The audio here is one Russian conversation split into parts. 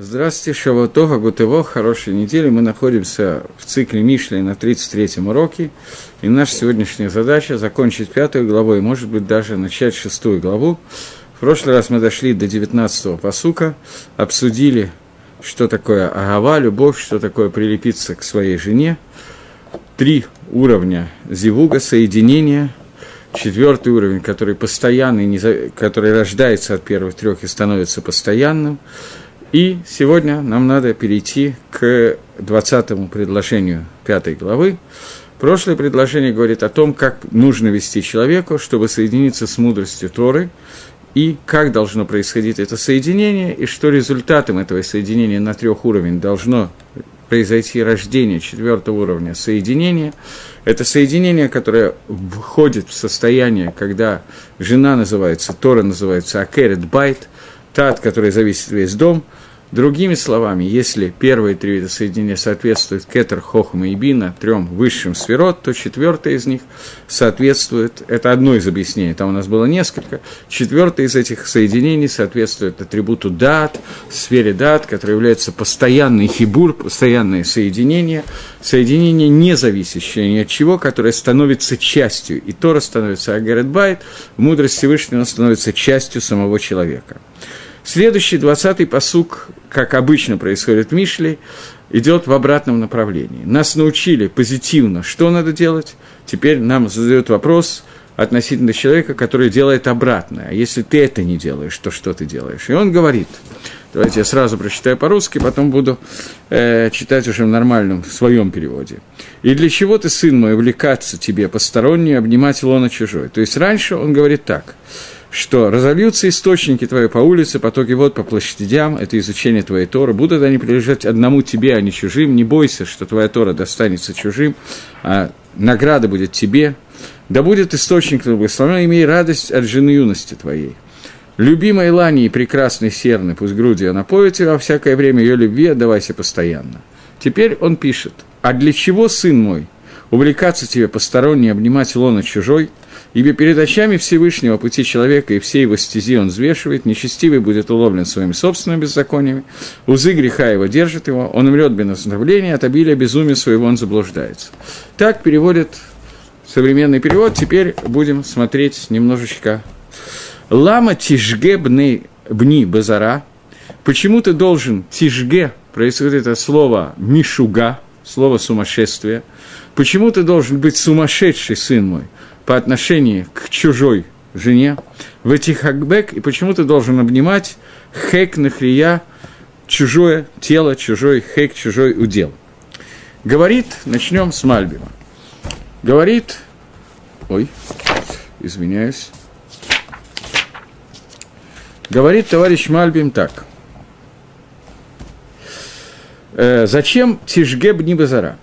Здравствуйте, Шаватога, Гутево, хорошей недели. Мы находимся в цикле Мишли на 33-м уроке. И наша сегодняшняя задача – закончить пятую главу и, может быть, даже начать шестую главу. В прошлый раз мы дошли до 19-го посука, обсудили, что такое агава, любовь, что такое прилепиться к своей жене. Три уровня зивуга, соединения – четвертый уровень, который постоянный, который рождается от первых трех и становится постоянным – и сегодня нам надо перейти к 20 предложению пятой главы. Прошлое предложение говорит о том, как нужно вести человеку, чтобы соединиться с мудростью Торы, и как должно происходить это соединение, и что результатом этого соединения на трех уровнях должно произойти рождение четвертого уровня соединения. Это соединение, которое входит в состояние, когда жена называется, Тора называется Акерет Байт, та, от которой зависит весь дом – Другими словами, если первые три вида соединения соответствуют кетер, хохма и бина, трем высшим сферот, то четвертое из них соответствует, это одно из объяснений, там у нас было несколько, четвертое из этих соединений соответствует атрибуту дат, сфере дат, который является постоянный хибур, постоянное соединение, соединение не зависящее ни от чего, которое становится частью, и Тора становится Агарет Байт, мудрость Всевышнего становится частью самого человека. Следующий, двадцатый посук, как обычно происходит в Мишле, идет в обратном направлении. Нас научили позитивно, что надо делать. Теперь нам задают вопрос относительно человека, который делает обратное. А если ты это не делаешь, то что ты делаешь? И он говорит, давайте я сразу прочитаю по-русски, потом буду э, читать уже в нормальном, в своем переводе. «И для чего ты, сын мой, увлекаться тебе постороннюю, обнимать лона чужой?» То есть раньше он говорит так – что разольются источники твои по улице, потоки вод по площадям, это изучение твоей Торы, будут они принадлежать одному тебе, а не чужим, не бойся, что твоя Тора достанется чужим, а награда будет тебе, да будет источник твой благословен, имей радость от жены юности твоей. Любимой Лани и прекрасной Серны, пусть грудью напоит тебя, во всякое время ее любви отдавайся постоянно. Теперь он пишет, а для чего, сын мой, увлекаться тебе посторонней, обнимать лона чужой – Ибо перед очами Всевышнего пути человека и всей его стези он взвешивает, нечестивый будет уловлен своими собственными беззакониями, узы греха его держит его, он умрет без наставления, от обилия безумия своего он заблуждается. Так переводит современный перевод. Теперь будем смотреть немножечко. Лама тишге бны, бни базара. Почему ты должен тишге, происходит это слово мишуга, слово сумасшествие. Почему ты должен быть сумасшедший, сын мой? по отношению к чужой жене, в этих хакбек, и почему ты должен обнимать хек нахрия, чужое тело, чужой хек, чужой удел. Говорит, начнем с Мальбима. Говорит, ой, извиняюсь. Говорит товарищ Мальбим так. Э, зачем Тишгеб Нибазара?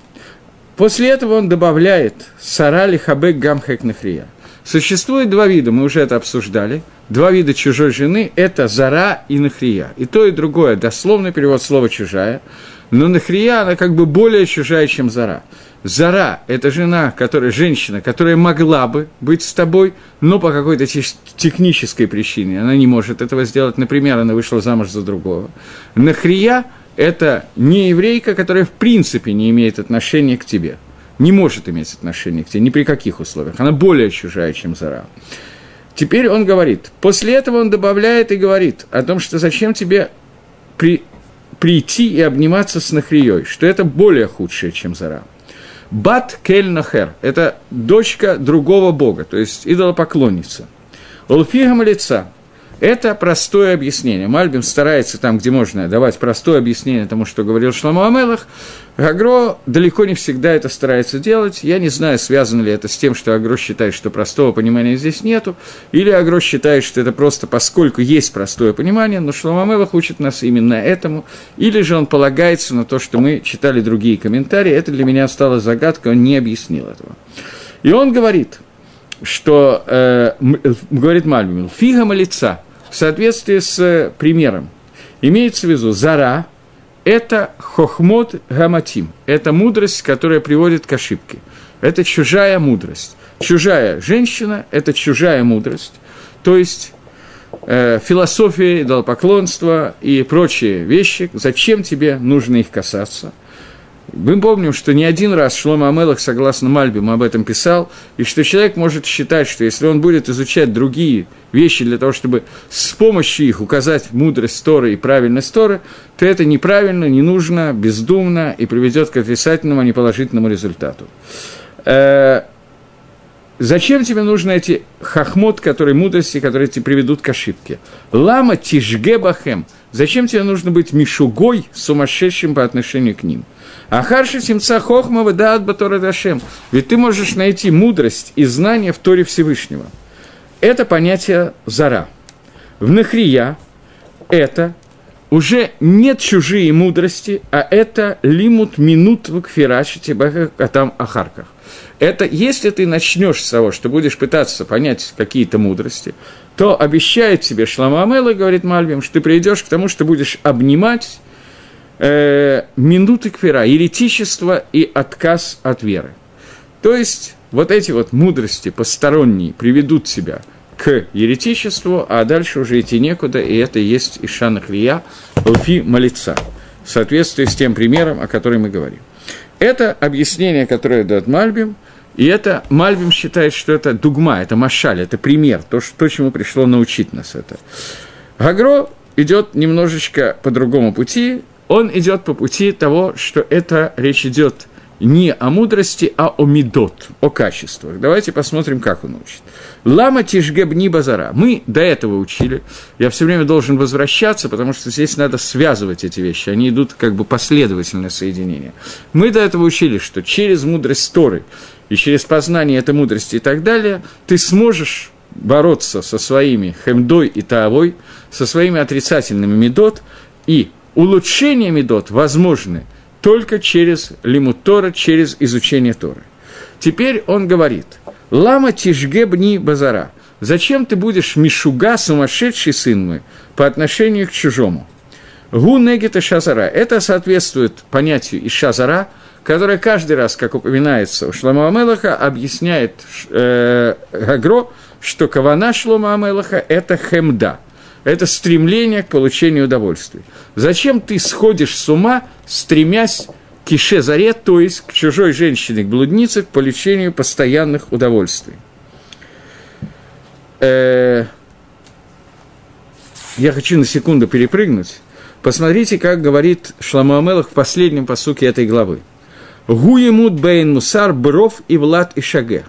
После этого он добавляет «сарали хабек гамхек нахрия». Существует два вида, мы уже это обсуждали. Два вида чужой жены – это зара и нахрия. И то, и другое, дословный перевод слова «чужая». Но нахрия, она как бы более чужая, чем зара. Зара – это жена, которая, женщина, которая могла бы быть с тобой, но по какой-то технической причине она не может этого сделать. Например, она вышла замуж за другого. Нахрия – это не еврейка, которая в принципе не имеет отношения к тебе, не может иметь отношения к тебе ни при каких условиях. Она более чужая, чем Зара. Теперь он говорит, после этого он добавляет и говорит о том, что зачем тебе при, прийти и обниматься с Нахрией, что это более худшее, чем Зара. Бат Кель Нахер – это дочка другого бога, то есть идолопоклонница. Улфигам лица это простое объяснение. Мальбим старается там, где можно, давать простое объяснение тому, что говорил Шламу Амелах. Агро далеко не всегда это старается делать. Я не знаю, связано ли это с тем, что Агро считает, что простого понимания здесь нету, или Агро считает, что это просто поскольку есть простое понимание, но Шламу Амелах учит нас именно этому, или же он полагается на то, что мы читали другие комментарии. Это для меня стало загадкой, он не объяснил этого. И он говорит, что, э, говорит Мальбим, фига лица, в соответствии с э, примером. Имеется в виду зара – это хохмот гаматим, это мудрость, которая приводит к ошибке. Это чужая мудрость. Чужая женщина – это чужая мудрость. То есть э, философия, идолопоклонство и прочие вещи, зачем тебе нужно их касаться – мы помним, что не один раз Шлома Амелах, согласно Мальбиму, об этом писал, и что человек может считать, что если он будет изучать другие вещи для того, чтобы с помощью их указать мудрость Торы и правильность Торы, то это неправильно, не нужно, бездумно и приведет к отрицательному, а не положительному результату. Зачем тебе нужны эти хахмот, которые мудрости, которые тебе приведут к ошибке? Лама тишге бахем. Зачем тебе нужно быть мишугой, сумасшедшим по отношению к ним? А харши симца хохма выдаат батора дашем. Ведь ты можешь найти мудрость и знание в Торе Всевышнего. Это понятие зара. В Нахрия это уже нет чужие мудрости, а это лимут минут в кфирачи тебя там ахарках. Это если ты начнешь с того, что будешь пытаться понять какие-то мудрости, то обещает тебе Шламамела, говорит Мальбим, что ты придешь к тому, что будешь обнимать э, минуты квера, еретичество и отказ от веры. То есть вот эти вот мудрости посторонние приведут тебя к еретичеству, а дальше уже идти некуда, и это есть Ишана Хрия, Лфи Малица, в соответствии с тем примером, о котором мы говорим. Это объяснение, которое дает Мальбим, и это Мальбим считает, что это дугма, это машаль, это пример, то, что, то чему пришло научить нас это. Гагро идет немножечко по другому пути, он идет по пути того, что это речь идет не о мудрости, а о медот, о качествах. Давайте посмотрим, как он учит. Лама тишгебни базара. Мы до этого учили. Я все время должен возвращаться, потому что здесь надо связывать эти вещи. Они идут как бы последовательное соединение. Мы до этого учили, что через мудрость Торы и через познание этой мудрости и так далее, ты сможешь бороться со своими хемдой и таовой, со своими отрицательными медот, и улучшение медот возможны только через лимут Тора, через изучение Торы. Теперь он говорит, «Лама тишге бни базара». Зачем ты будешь мишуга, сумасшедший сын мой, по отношению к чужому? Гу негита шазара. Это соответствует понятию из шазара, которое каждый раз, как упоминается у Шлома Амелаха, объясняет э, Гагро, что кавана Шлома Амелаха – это хемда – это стремление к получению удовольствия. Зачем ты сходишь с ума, стремясь к ише-заре, то есть к чужой женщине, к блуднице, к получению постоянных удовольствий? Э, я хочу на секунду перепрыгнуть. Посмотрите, как говорит Шламу Амелах в последнем посуке этой главы. Гуемут бейн мусар бров и влад и шаге.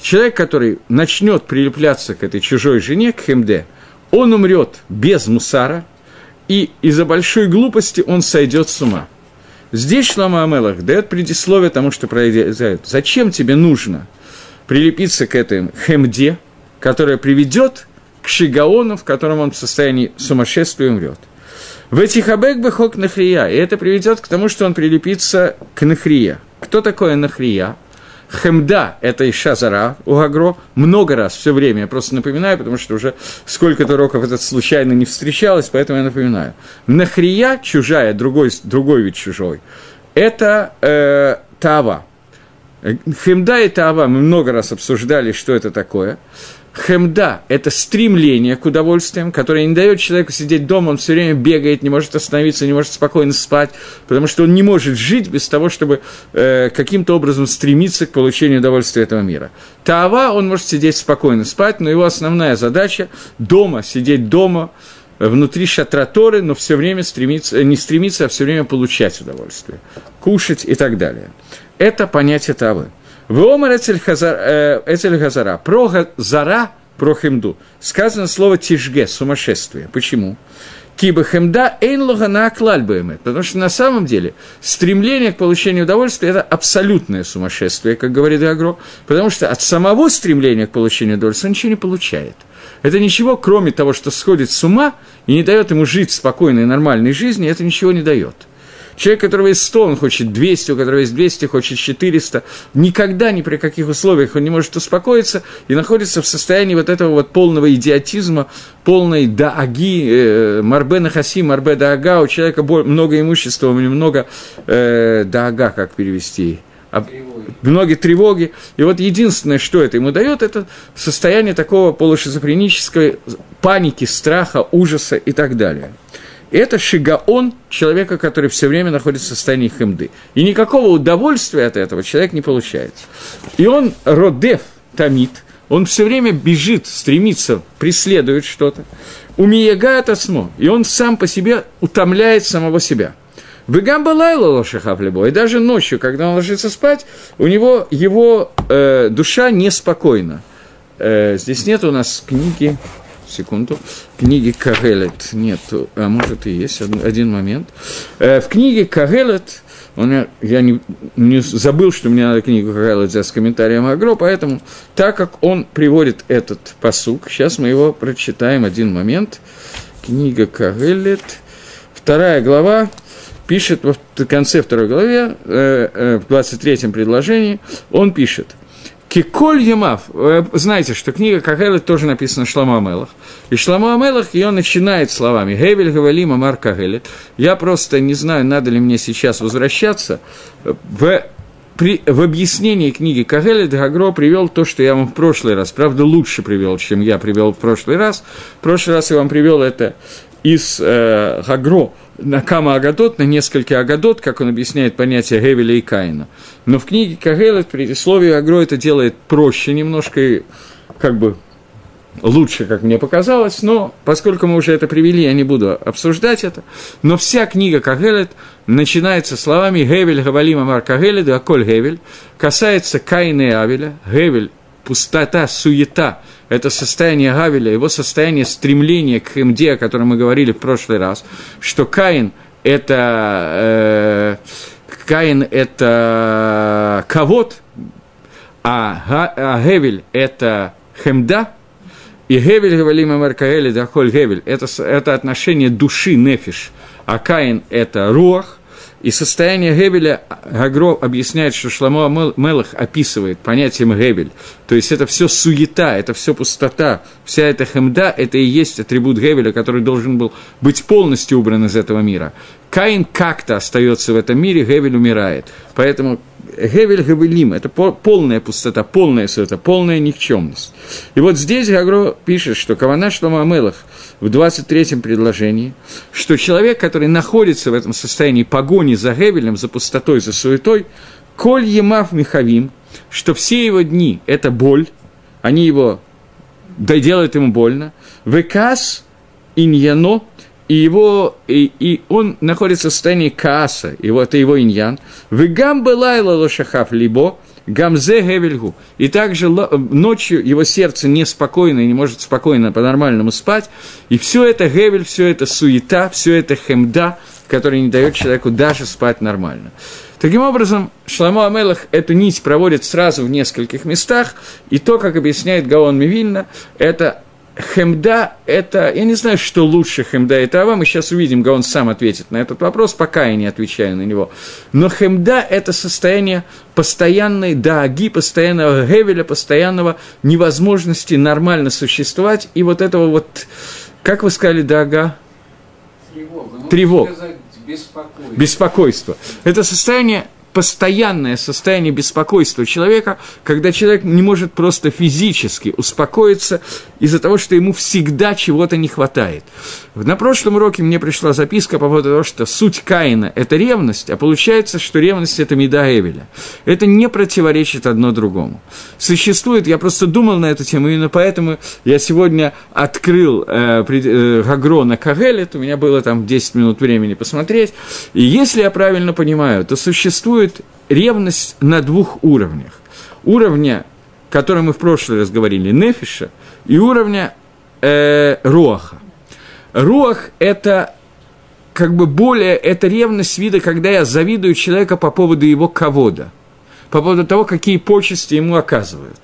Человек, который начнет прилепляться к этой чужой жене, к хемде – он умрет без мусара, и из-за большой глупости он сойдет с ума. Здесь Шлама Амелах дает предисловие тому, что произойдет. Зачем тебе нужно прилепиться к этой хемде, которая приведет к Шигаону, в котором он в состоянии сумасшествия умрет. В этих абек бехок нахрия, и это приведет к тому, что он прилепится к нахрия. Кто такой нахрия? Хемда – это Иша Зара у Гагро, много раз, все время, я просто напоминаю, потому что уже сколько-то уроков этот случайно не встречалось, поэтому я напоминаю. Нахрия, чужая, другой, другой вид чужой, это э, Тава. Хемда и Тава мы много раз обсуждали, что это такое. Хемда – это стремление к удовольствиям, которое не дает человеку сидеть дома, он все время бегает, не может остановиться, не может спокойно спать, потому что он не может жить без того, чтобы э, каким-то образом стремиться к получению удовольствия этого мира. Таава, он может сидеть спокойно спать, но его основная задача – дома, сидеть дома, внутри шатра Торы, но все время стремиться, не стремиться, а все время получать удовольствие, кушать и так далее. Это понятие Тавы. Вомар Эцель Хазара. Э, про Зара, про Хемду, сказано слово тишге, сумасшествие. Почему? Киба хемда эйн логана клальбаемет. Потому что на самом деле стремление к получению удовольствия – это абсолютное сумасшествие, как говорит Агро, потому что от самого стремления к получению удовольствия он ничего не получает. Это ничего, кроме того, что сходит с ума и не дает ему жить спокойной, нормальной жизнью, это ничего не дает. Человек, у которого есть 100, он хочет 200, у которого есть 200, хочет 400. Никогда, ни при каких условиях он не может успокоиться и находится в состоянии вот этого вот полного идиотизма, полной дааги, э, марбе нахаси, марбе даага. У человека много имущества, у него много э, даага, как перевести? Переводит многие тревоги. И вот единственное, что это ему дает, это состояние такого полушизофренической паники, страха, ужаса и так далее. Это шигаон человека, который все время находится в состоянии хемды. И никакого удовольствия от этого человек не получает. И он родев, томит, он все время бежит, стремится, преследует что-то. Умиягает осмо, и он сам по себе утомляет самого себя – Бегамба лайла лошахав И даже ночью, когда он ложится спать, у него его э, душа неспокойна. Э, здесь нет у нас книги, секунду, книги Кагелет нет, а может и есть, один момент. Э, в книге Кагелет, он, я не, не забыл, что мне надо книгу Кагелет взять с комментарием Агро, поэтому, так как он приводит этот посук, сейчас мы его прочитаем один момент. Книга Кагелет, вторая глава, пишет в конце второй главе, э, э, в 23-м предложении, он пишет, Киколь Ямав, знаете, что книга Кагелет тоже написана Шлама Амелах. И Шлама Амелах ее начинает словами «Гевель Гавалим Амар Кагелет». Я просто не знаю, надо ли мне сейчас возвращаться. В, при, в объяснении книги Кагелет Гагро привел то, что я вам в прошлый раз, правда, лучше привел, чем я привел в прошлый раз. В прошлый раз я вам привел это из э, Гагро – на Кама Агадот, на несколько Агадот, как он объясняет понятие Гевеля и Каина. Но в книге Кагелет предисловие Агро это делает проще немножко и как бы лучше, как мне показалось, но поскольку мы уже это привели, я не буду обсуждать это. Но вся книга Кагелет начинается словами «Гевель Гавалима Мар Кагелет, Аколь Гевель», касается Каина и Авеля, Гевель – пустота, суета – это состояние Гавеля, его состояние стремления к Хемде, о котором мы говорили в прошлый раз, что Каин – это, э, Каин – это кавод, а, а Гевель – это Хемда, и Гевель, говорим о Маркаэле, Дахоль Гевель, это, это отношение души, нефиш, а Каин – это руах, и состояние Гебеля Гагро объясняет, что Шламо Мелах описывает понятием Гебель. То есть это все суета, это все пустота, вся эта хемда, это и есть атрибут Гебеля, который должен был быть полностью убран из этого мира. Каин как-то остается в этом мире, Гевель умирает. Поэтому Гевель Гевелим – это полная пустота, полная суета, полная никчемность. И вот здесь Гагро пишет, что Кавана Шлома Амелах в 23-м предложении, что человек, который находится в этом состоянии погони за Гевелем, за пустотой, за суетой, коль емав михавим, что все его дни – это боль, они его да делают ему больно, векас иньяно – и, его, и, и он находится в состоянии кааса, и вот это его иньян. В гамбе лайла лошахав либо, гамзе гевельгу. И также ночью его сердце неспокойно и не может спокойно по-нормальному спать. И все это гевель, все это суета, все это хемда, который не дает человеку даже спать нормально. Таким образом, Шламо Амелах эту нить проводит сразу в нескольких местах, и то, как объясняет Гаон Мивильна, это Хемда – это, я не знаю, что лучше Хемда и Трава, мы сейчас увидим, он сам ответит на этот вопрос, пока я не отвечаю на него. Но Хемда – это состояние постоянной дааги, постоянного гевеля, постоянного невозможности нормально существовать, и вот этого вот, как вы сказали, даага? Тревога. Тревог. Беспокойство. Беспокойство. Это состояние постоянное состояние беспокойства человека, когда человек не может просто физически успокоиться из-за того, что ему всегда чего-то не хватает. На прошлом уроке мне пришла записка по поводу того, что суть Каина – это ревность, а получается, что ревность – это меда Эвеля. Это не противоречит одно другому. Существует, я просто думал на эту тему, именно поэтому я сегодня открыл э, э, Гагро на Кагелет, у меня было там 10 минут времени посмотреть, и если я правильно понимаю, то существует существует ревность на двух уровнях. Уровня, о котором мы в прошлый раз говорили, нефиша, и уровня э, руаха. Руах – это как бы более, это ревность вида, когда я завидую человека по поводу его ковода, по поводу того, какие почести ему оказывают.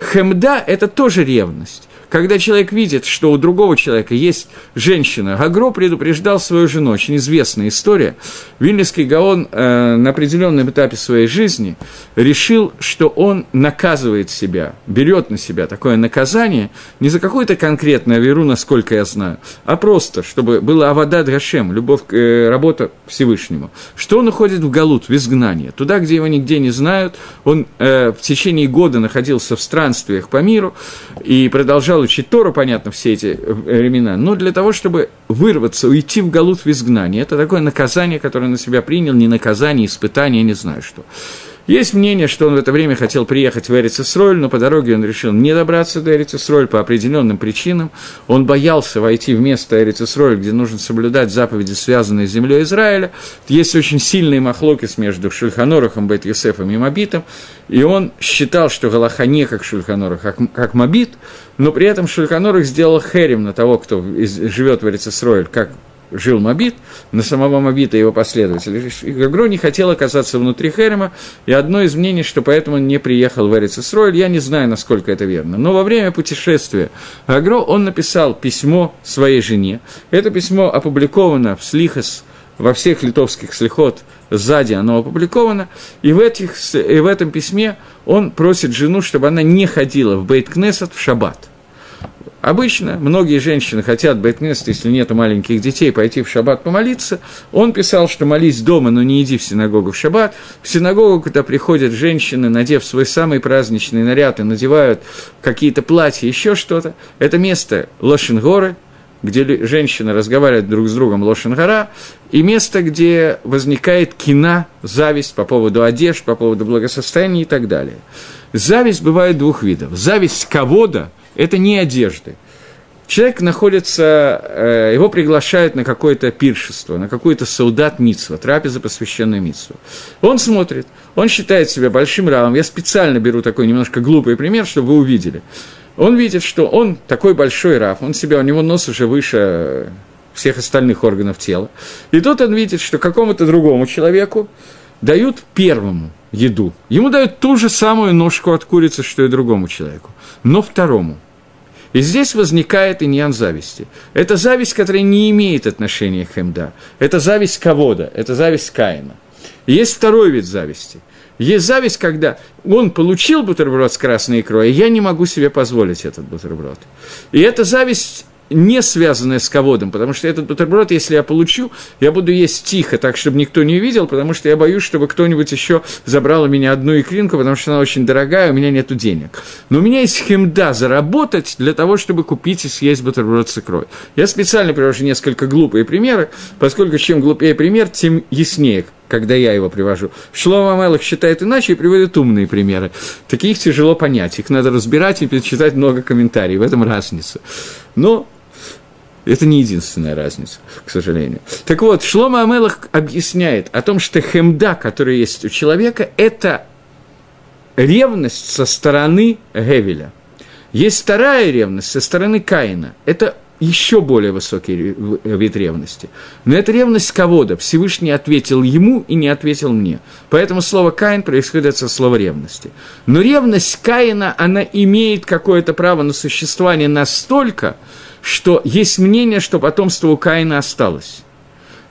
Хемда – это тоже ревность когда человек видит, что у другого человека есть женщина, Гагро предупреждал свою жену, очень известная история. Вильнюсский Гаон э, на определенном этапе своей жизни решил, что он наказывает себя, берет на себя такое наказание не за какую-то конкретную веру, насколько я знаю, а просто, чтобы была авада Гашем, любовь, э, работа Всевышнему, что он уходит в Галут, в изгнание, туда, где его нигде не знают, он э, в течение года находился в странствиях по миру и продолжал учить Тору, понятно, все эти э, времена, но для того, чтобы вырваться, уйти в Галут в изгнание, это такое наказание, которое на себя принял, не наказание, испытание, не знаю что. Есть мнение, что он в это время хотел приехать в Эрицесроль, но по дороге он решил не добраться до Эрицесроль по определенным причинам. Он боялся войти в место Эрицесроль, где нужно соблюдать заповеди, связанные с землей Израиля. Есть очень сильные махлокис между Шульханорахом, Бет и Мабитом, и он считал, что Галаха не как Шульханорах, как, как Мабит, но при этом Шульханорах сделал херем на того, кто живет в Эрицесроль, как жил Мобит, на самого Мобита и его последователей. И Гагро не хотел оказаться внутри Херема, и одно из мнений, что поэтому он не приехал в Эрицесроль, я не знаю, насколько это верно. Но во время путешествия Гагро, он написал письмо своей жене. Это письмо опубликовано в Слихас, во всех литовских слихот сзади оно опубликовано, и в, этих, и в этом письме он просит жену, чтобы она не ходила в Бейт-Кнесет в шаббат – Обычно многие женщины хотят бейтнест, если нет маленьких детей, пойти в шаббат помолиться. Он писал, что молись дома, но не иди в синагогу в шаббат. В синагогу, когда приходят женщины, надев свой самый праздничный наряд и надевают какие-то платья, еще что-то, это место Лошенгоры, где женщины разговаривают друг с другом Лошенгора, и место, где возникает кина, зависть по поводу одежд, по поводу благосостояния и так далее. Зависть бывает двух видов. Зависть кого-то – это не одежды. Человек находится, э, его приглашают на какое-то пиршество, на какой-то солдат митсва, трапеза, посвященная митсву. Он смотрит, он считает себя большим равом. Я специально беру такой немножко глупый пример, чтобы вы увидели. Он видит, что он такой большой раб, он себя, у него нос уже выше всех остальных органов тела. И тут он видит, что какому-то другому человеку дают первому еду. Ему дают ту же самую ножку от курицы, что и другому человеку, но второму. И здесь возникает иньян зависти. Это зависть, которая не имеет отношения к Хемда. Это зависть кого-то, это зависть Каина. И есть второй вид зависти. Есть зависть, когда он получил бутерброд с красной икрой, а я не могу себе позволить этот бутерброд. И эта зависть не связанная с ководом, потому что этот бутерброд, если я получу, я буду есть тихо, так, чтобы никто не видел, потому что я боюсь, чтобы кто-нибудь еще забрал у меня одну икринку, потому что она очень дорогая, у меня нет денег. Но у меня есть хемда заработать для того, чтобы купить и съесть бутерброд с икрой. Я специально привожу несколько глупые примеры, поскольку чем глупее пример, тем яснее, когда я его привожу. Шлома Мелах считает иначе и приводит умные примеры. Таких тяжело понять, их надо разбирать и перечитать много комментариев, в этом разница. Но это не единственная разница, к сожалению. Так вот, Шлома Амелах объясняет о том, что хемда, которая есть у человека, это ревность со стороны Гевеля. Есть вторая ревность со стороны Каина. Это еще более высокий вид ревности. Но это ревность кого-то. Всевышний ответил ему и не ответил мне. Поэтому слово «каин» происходит со слова ревности. Но ревность Каина, она имеет какое-то право на существование настолько, что есть мнение, что потомство у Каина осталось.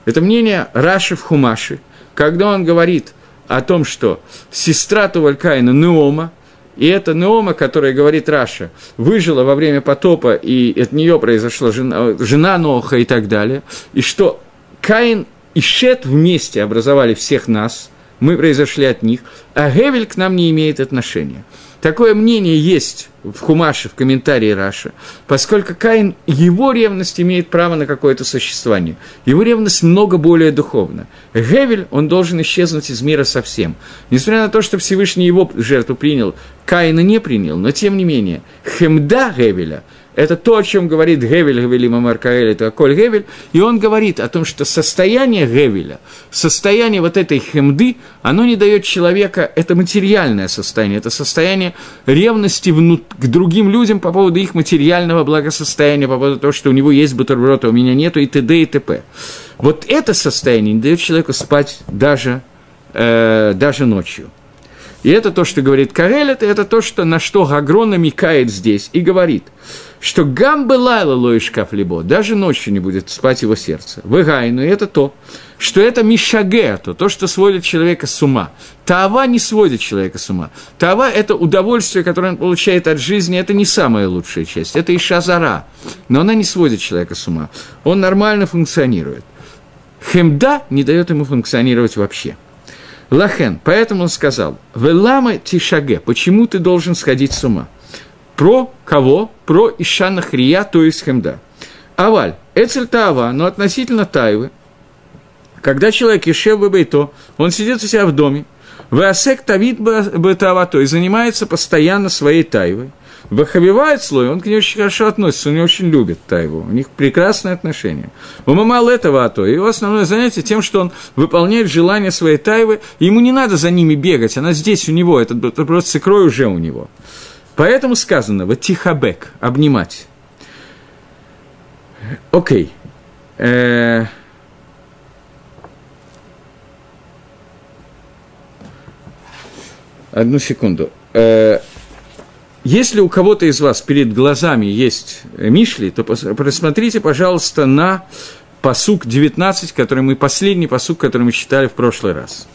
Это мнение Раши в Хумаши, когда он говорит о том, что сестра Тувалькаина Наама, и это Наама, которая говорит Раши, выжила во время потопа, и от нее произошла жена, жена Ноаха и так далее, и что Каин и Шет вместе образовали всех нас, мы произошли от них, а Гевель к нам не имеет отношения. Такое мнение есть в Хумаше, в комментарии Раши, поскольку Каин, его ревность имеет право на какое-то существование. Его ревность много более духовна. Гевель, он должен исчезнуть из мира совсем. Несмотря на то, что Всевышний его жертву принял, Каина не принял, но тем не менее, хемда Гевеля – это то, о чем говорит Гевель, Гевелима Маркаэль, это Коль Гевель, и он говорит о том, что состояние Гевеля, состояние вот этой хемды, оно не дает человека, это материальное состояние, это состояние ревности внут, к другим людям по поводу их материального благосостояния, по поводу того, что у него есть бутерброд, а у меня нету, и т.д. и т.п. Вот это состояние не дает человеку спать даже, э, даже ночью. И это то, что говорит Карелет, и это то, что, на что Гагро намекает здесь и говорит, что гам лайла лоишкаф либо, даже ночью не будет спать его сердце. Выгайну, и это то, что это мишаге, то, то, что сводит человека с ума. Тава не сводит человека с ума. Тава – это удовольствие, которое он получает от жизни, это не самая лучшая часть, это и шазара. Но она не сводит человека с ума. Он нормально функционирует. Хемда не дает ему функционировать вообще. Лахен, поэтому он сказал, «Велама тишаге, почему ты должен сходить с ума?» Про кого? Про Ишана Хрия, то есть Хемда. Аваль, Эцель Таава, но относительно Тайвы, когда человек Ешев Бейто, он сидит у себя в доме, Васек Тавид Бетава, то есть занимается постоянно своей Тайвой, Бахавивает слой, он к ней очень хорошо относится, он ее очень любит, Тайву, у них прекрасные отношения. У Мамал этого Ато, его основное занятие тем, что он выполняет желания своей Тайвы, ему не надо за ними бегать, она здесь у него, этот просто с икрой уже у него. Поэтому сказано, вот тихабек, обнимать. Окей. Э, одну секунду. Э, если у кого-то из вас перед глазами есть Мишли, то посмотрите, пожалуйста, на посук 19, который мы, последний посук, который мы читали в прошлый раз.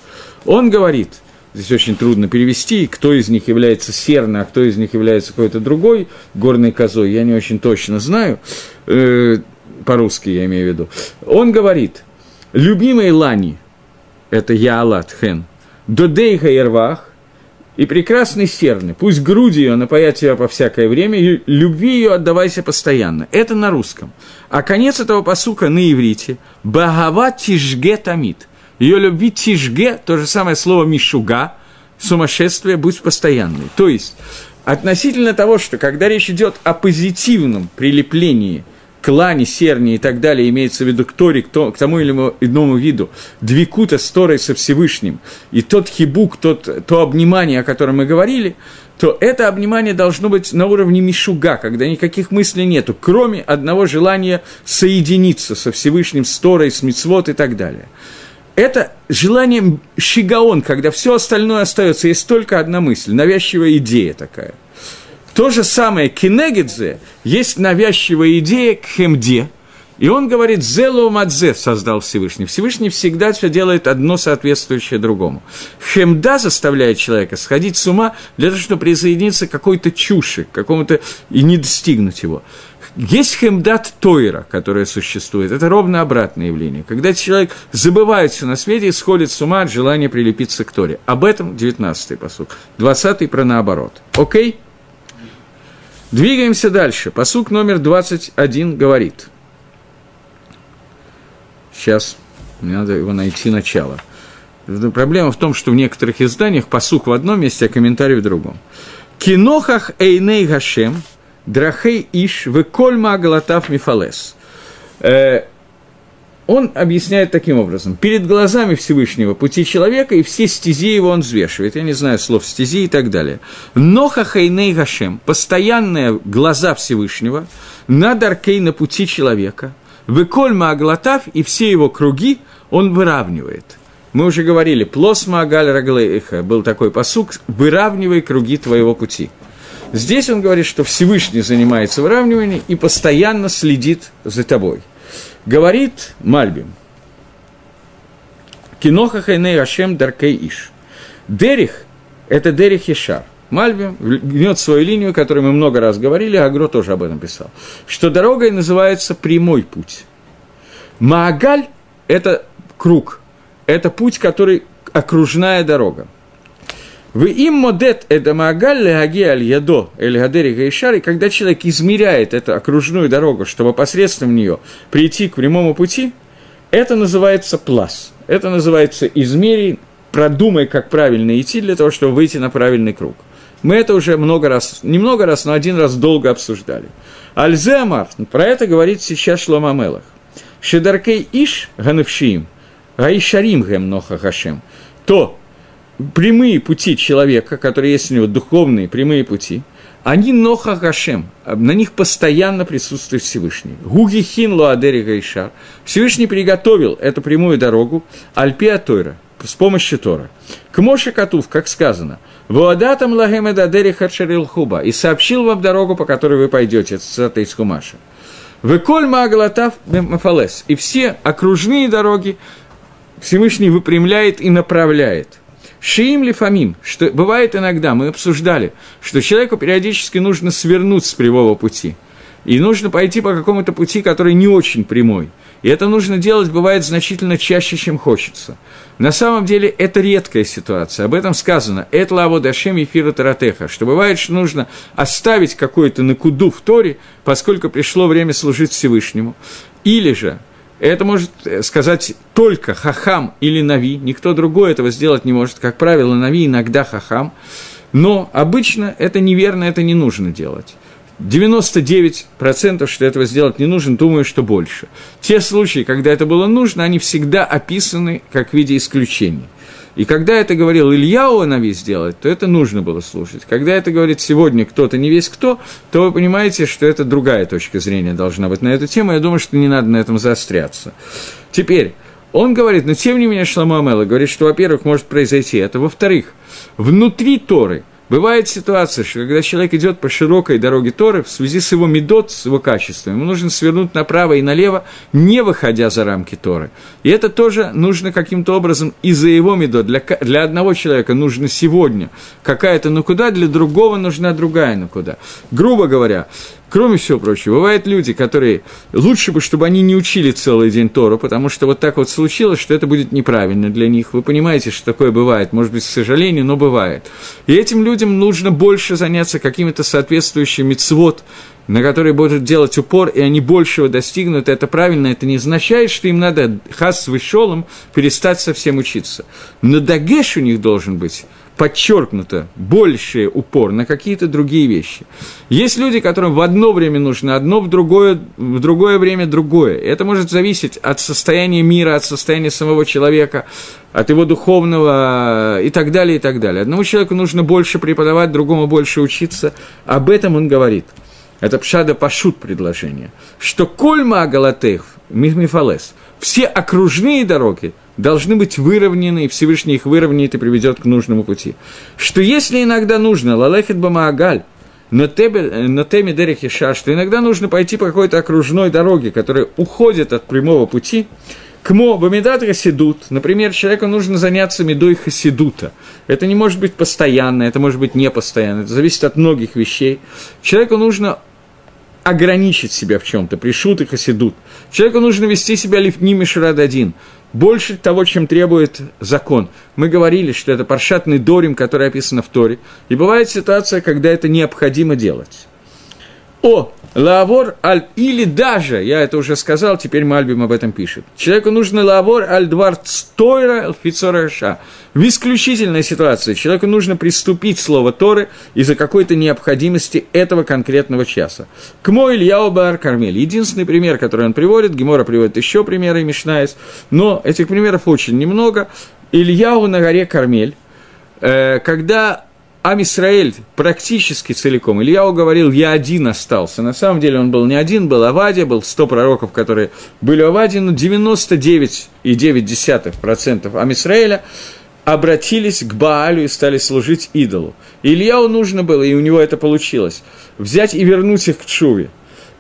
Он говорит – Здесь очень трудно перевести, кто из них является серной, а кто из них является какой-то другой горной козой, я не очень точно знаю, э, по-русски я имею в виду. Он говорит, любимый Лани, это Яалат Хен, Додейха Ирвах, и прекрасный серны, пусть груди ее напоят тебя по всякое время, и любви ее отдавайся постоянно. Это на русском. А конец этого посука на иврите – Багава тишге тамит – ее любви тишге, то же самое слово мишуга, сумасшествие, будь постоянной. То есть, относительно того, что когда речь идет о позитивном прилеплении к лане, серни и так далее, имеется в виду к Торе, к, то, к тому или иному виду, двикута с Торой со Всевышним, и тот хибук, тот, то обнимание, о котором мы говорили, то это обнимание должно быть на уровне мишуга, когда никаких мыслей нету, кроме одного желания соединиться со Всевышним, с Торой, с Мицвод и так далее – это желание шигаон, когда все остальное остается, есть только одна мысль, навязчивая идея такая. То же самое кинегидзе, есть навязчивая идея к хемде, и он говорит, «Зелу мадзе» создал Всевышний. Всевышний всегда все делает одно соответствующее другому. Хемда заставляет человека сходить с ума для того, чтобы присоединиться к какой-то чуши, к какому-то и не достигнуть его. Есть хемдат Тойра, которая существует. Это ровно обратное явление. Когда человек забывает все на свете и сходит с ума от желания прилепиться к Торе. Об этом 19-й посук. 20-й про наоборот. Окей? Двигаемся дальше. Посук номер 21 говорит. Сейчас, мне надо его найти начало. Проблема в том, что в некоторых изданиях посук в одном месте, а комментарий в другом. Кинохах эйней гашем – Драхей Иш, Векольма Галатав Мифалес. Э, он объясняет таким образом. Перед глазами Всевышнего пути человека, и все стези его он взвешивает. Я не знаю слов стези и так далее. Но хахайней гашем, постоянные глаза Всевышнего, над аркей на пути человека, выкольма аглатав, и все его круги он выравнивает. Мы уже говорили, плос магаль раглейха, был такой посук, выравнивай круги твоего пути. Здесь он говорит, что Всевышний занимается выравниванием и постоянно следит за тобой. Говорит Мальбим. Киноха хайней Ашем Даркей Иш. Дерих – это Дерих Ишар. Мальбим гнет свою линию, которую мы много раз говорили, Агро тоже об этом писал, что дорогой называется прямой путь. Маагаль – это круг, это путь, который окружная дорога. Вы им модет это магаль аги аль ядо или гадери гаишари, когда человек измеряет эту окружную дорогу, чтобы посредством нее прийти к прямому пути, это называется плас. Это называется измерий, продумай, как правильно идти для того, чтобы выйти на правильный круг. Мы это уже много раз, не много раз, но один раз долго обсуждали. Альзе Амар, про это говорит сейчас Шлома Мелах. Шедаркей Иш Ганевшиим, Гаишарим Гем Ноха Хашем. То, прямые пути человека, которые есть у него духовные прямые пути, они ноха Гашем, на них постоянно присутствует Всевышний. Гуги хин луадери гайшар. Всевышний приготовил эту прямую дорогу Альпия Тойра, с помощью Тора. К Моше Катув, как сказано, «Вуадатам лагем эдадери хадшарил хуба» и сообщил вам дорогу, по которой вы пойдете, цитата из Хумаша. «Веколь маагалатав мафалес» и все окружные дороги Всевышний выпрямляет и направляет. Шиим ли фамим, что бывает иногда, мы обсуждали, что человеку периодически нужно свернуть с прямого пути. И нужно пойти по какому-то пути, который не очень прямой. И это нужно делать, бывает, значительно чаще, чем хочется. На самом деле, это редкая ситуация. Об этом сказано. Это лаво дашем эфира таратеха. Что бывает, что нужно оставить какой-то накуду в Торе, поскольку пришло время служить Всевышнему. Или же это может э, сказать только хахам или нави, никто другой этого сделать не может. Как правило, нави иногда хахам, но обычно это неверно, это не нужно делать. 99% что этого сделать не нужно, думаю, что больше. Те случаи, когда это было нужно, они всегда описаны как в виде исключений. И когда это говорил Ильяу Нави сделать, то это нужно было слушать. Когда это говорит сегодня кто-то, не весь кто, то вы понимаете, что это другая точка зрения должна быть на эту тему. Я думаю, что не надо на этом заостряться. Теперь, он говорит, но тем не менее Шламу Амела говорит, что, во-первых, может произойти это. Во-вторых, внутри Торы – Бывает ситуация, что когда человек идет по широкой дороге Торы, в связи с его медот, с его качеством, ему нужно свернуть направо и налево, не выходя за рамки Торы. И это тоже нужно каким-то образом из-за его медот. Для, для одного человека нужно сегодня какая-то ну куда, для другого нужна другая ну куда. Грубо говоря, Кроме всего прочего, бывают люди, которые лучше бы, чтобы они не учили целый день Тору, потому что вот так вот случилось, что это будет неправильно для них. Вы понимаете, что такое бывает, может быть, к сожалению, но бывает. И этим людям нужно больше заняться какими-то соответствующими цвот, на которые будут делать упор, и они большего достигнут, это правильно, это не означает, что им надо хас с вышелом перестать совсем учиться. Но дагеш у них должен быть подчеркнуто больший упор на какие-то другие вещи. Есть люди, которым в одно время нужно одно, в другое, в другое время другое. Это может зависеть от состояния мира, от состояния самого человека, от его духовного и так далее, и так далее. Одному человеку нужно больше преподавать, другому больше учиться. Об этом он говорит. Это пшада пашут предложение. Что кольма агалатех, мифалес, все окружные дороги должны быть выровнены, и Всевышний их выровняет и приведет к нужному пути. Что если иногда нужно, лалехет бамаагаль, но теме дерехи ша, что иногда нужно пойти по какой-то окружной дороге, которая уходит от прямого пути, Кмо бамидат хасидут, например, человеку нужно заняться медой хасидута. Это не может быть постоянно, это может быть непостоянно, это зависит от многих вещей. Человеку нужно ограничить себя в чем-то, пришут и хасидут. Человеку нужно вести себя лифним и шрададин больше того, чем требует закон. Мы говорили, что это паршатный дорим, который описан в Торе. И бывает ситуация, когда это необходимо делать. О, лавор аль... Или даже, я это уже сказал, теперь Мальбим об этом пишет. Человеку нужно лавор аль дварц тойра ша. В исключительной ситуации человеку нужно приступить слово Торы из-за какой-то необходимости этого конкретного часа. К мой Ильяу Бар Кармель. Единственный пример, который он приводит, Гемора приводит еще примеры Мишнаис, но этих примеров очень немного. Ильяу на горе Кармель, э, когда Амисраэль практически целиком. Ильяу говорил, я один остался. На самом деле он был не один, был Авадия, был 100 пророков, которые были Авадии, но 99,9% Амисраэля обратились к Баалю и стали служить идолу. Ильяу нужно было, и у него это получилось, взять и вернуть их к Чуве.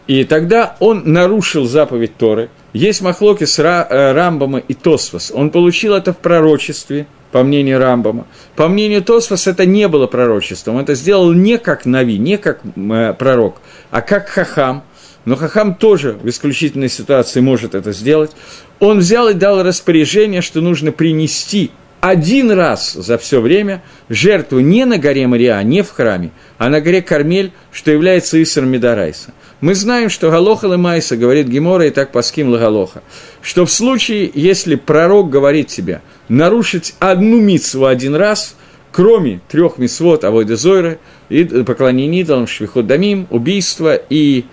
И тогда он нарушил заповедь Торы. Есть махлоки с э, Рамбама и Тосфос. Он получил это в пророчестве – по мнению Рамбама. По мнению Тосфос, это не было пророчеством. Это сделал не как Нави, не как э, пророк, а как Хахам. Но Хахам тоже в исключительной ситуации может это сделать. Он взял и дал распоряжение, что нужно принести один раз за все время жертву не на горе Мария, не в храме, а на горе Кармель, что является Исар Медарайса. Мы знаем, что Галоха Лемайса, говорит Гемора, и так паским Лагалоха, что в случае, если пророк говорит тебе нарушить одну митсву один раз, кроме трех митсвот Авойда Зойра, и поклонение идолам, Швихот Дамим, убийство и,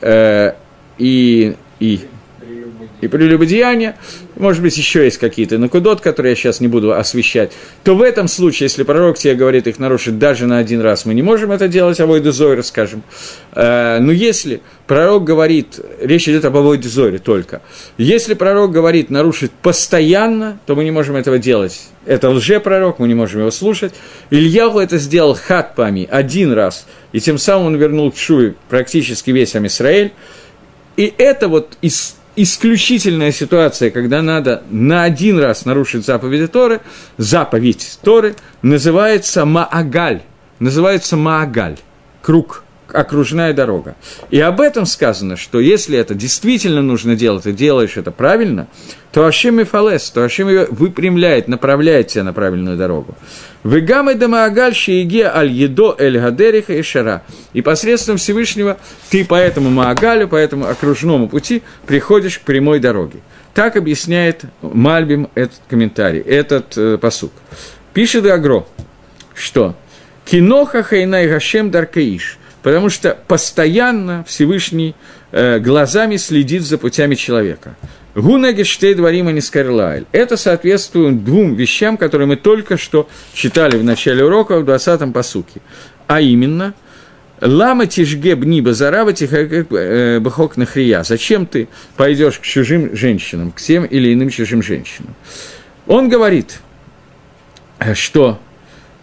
э, и, и и прелюбодеяния, может быть, еще есть какие-то накудот, которые я сейчас не буду освещать, то в этом случае, если пророк тебе говорит их нарушить даже на один раз, мы не можем это делать, а Войду Зойра, скажем. Э, но если пророк говорит, речь идет об Войду Зойре только, если пророк говорит нарушить постоянно, то мы не можем этого делать. Это лжепророк, мы не можем его слушать. Ильяху это сделал хатпами один раз, и тем самым он вернул к Шуе практически весь Амисраэль. И это вот из исключительная ситуация, когда надо на один раз нарушить заповеди Торы, заповедь Торы называется Маагаль, называется Маагаль, круг, окружная дорога. И об этом сказано, что если это действительно нужно делать, и делаешь это правильно, то Ашем и Фалес, то Ашем выпрямляет, направляет тебя на правильную дорогу. Вегамы дамаагаль шиеге аль едо эль гадериха и шара. И посредством Всевышнего ты по этому маагалю, по этому окружному пути приходишь к прямой дороге. Так объясняет Мальбим этот комментарий, этот э, посук. Пишет Агро, что «Киноха хайнай гашем даркаиш», потому что постоянно Всевышний э, глазами следит за путями человека. Гунагештей дворима нискарлайль. Это соответствует двум вещам, которые мы только что читали в начале урока в 20-м посуке. А именно, Лама тишге бни базарава э, бахок нахрия. Зачем ты пойдешь к чужим женщинам, к тем или иным чужим женщинам? Он говорит, что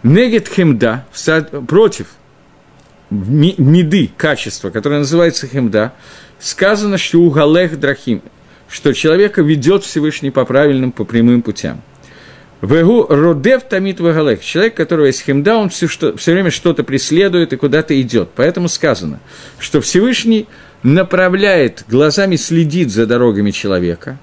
негет хемда против меды, качества, которое называется хемда, сказано, что у галех драхим, что человека ведет Всевышний по правильным, по прямым путям. Вегу родев тамит вегалех. Человек, которого есть хемда, он все, что, все время что-то преследует и куда-то идет. Поэтому сказано, что Всевышний направляет, глазами следит за дорогами человека.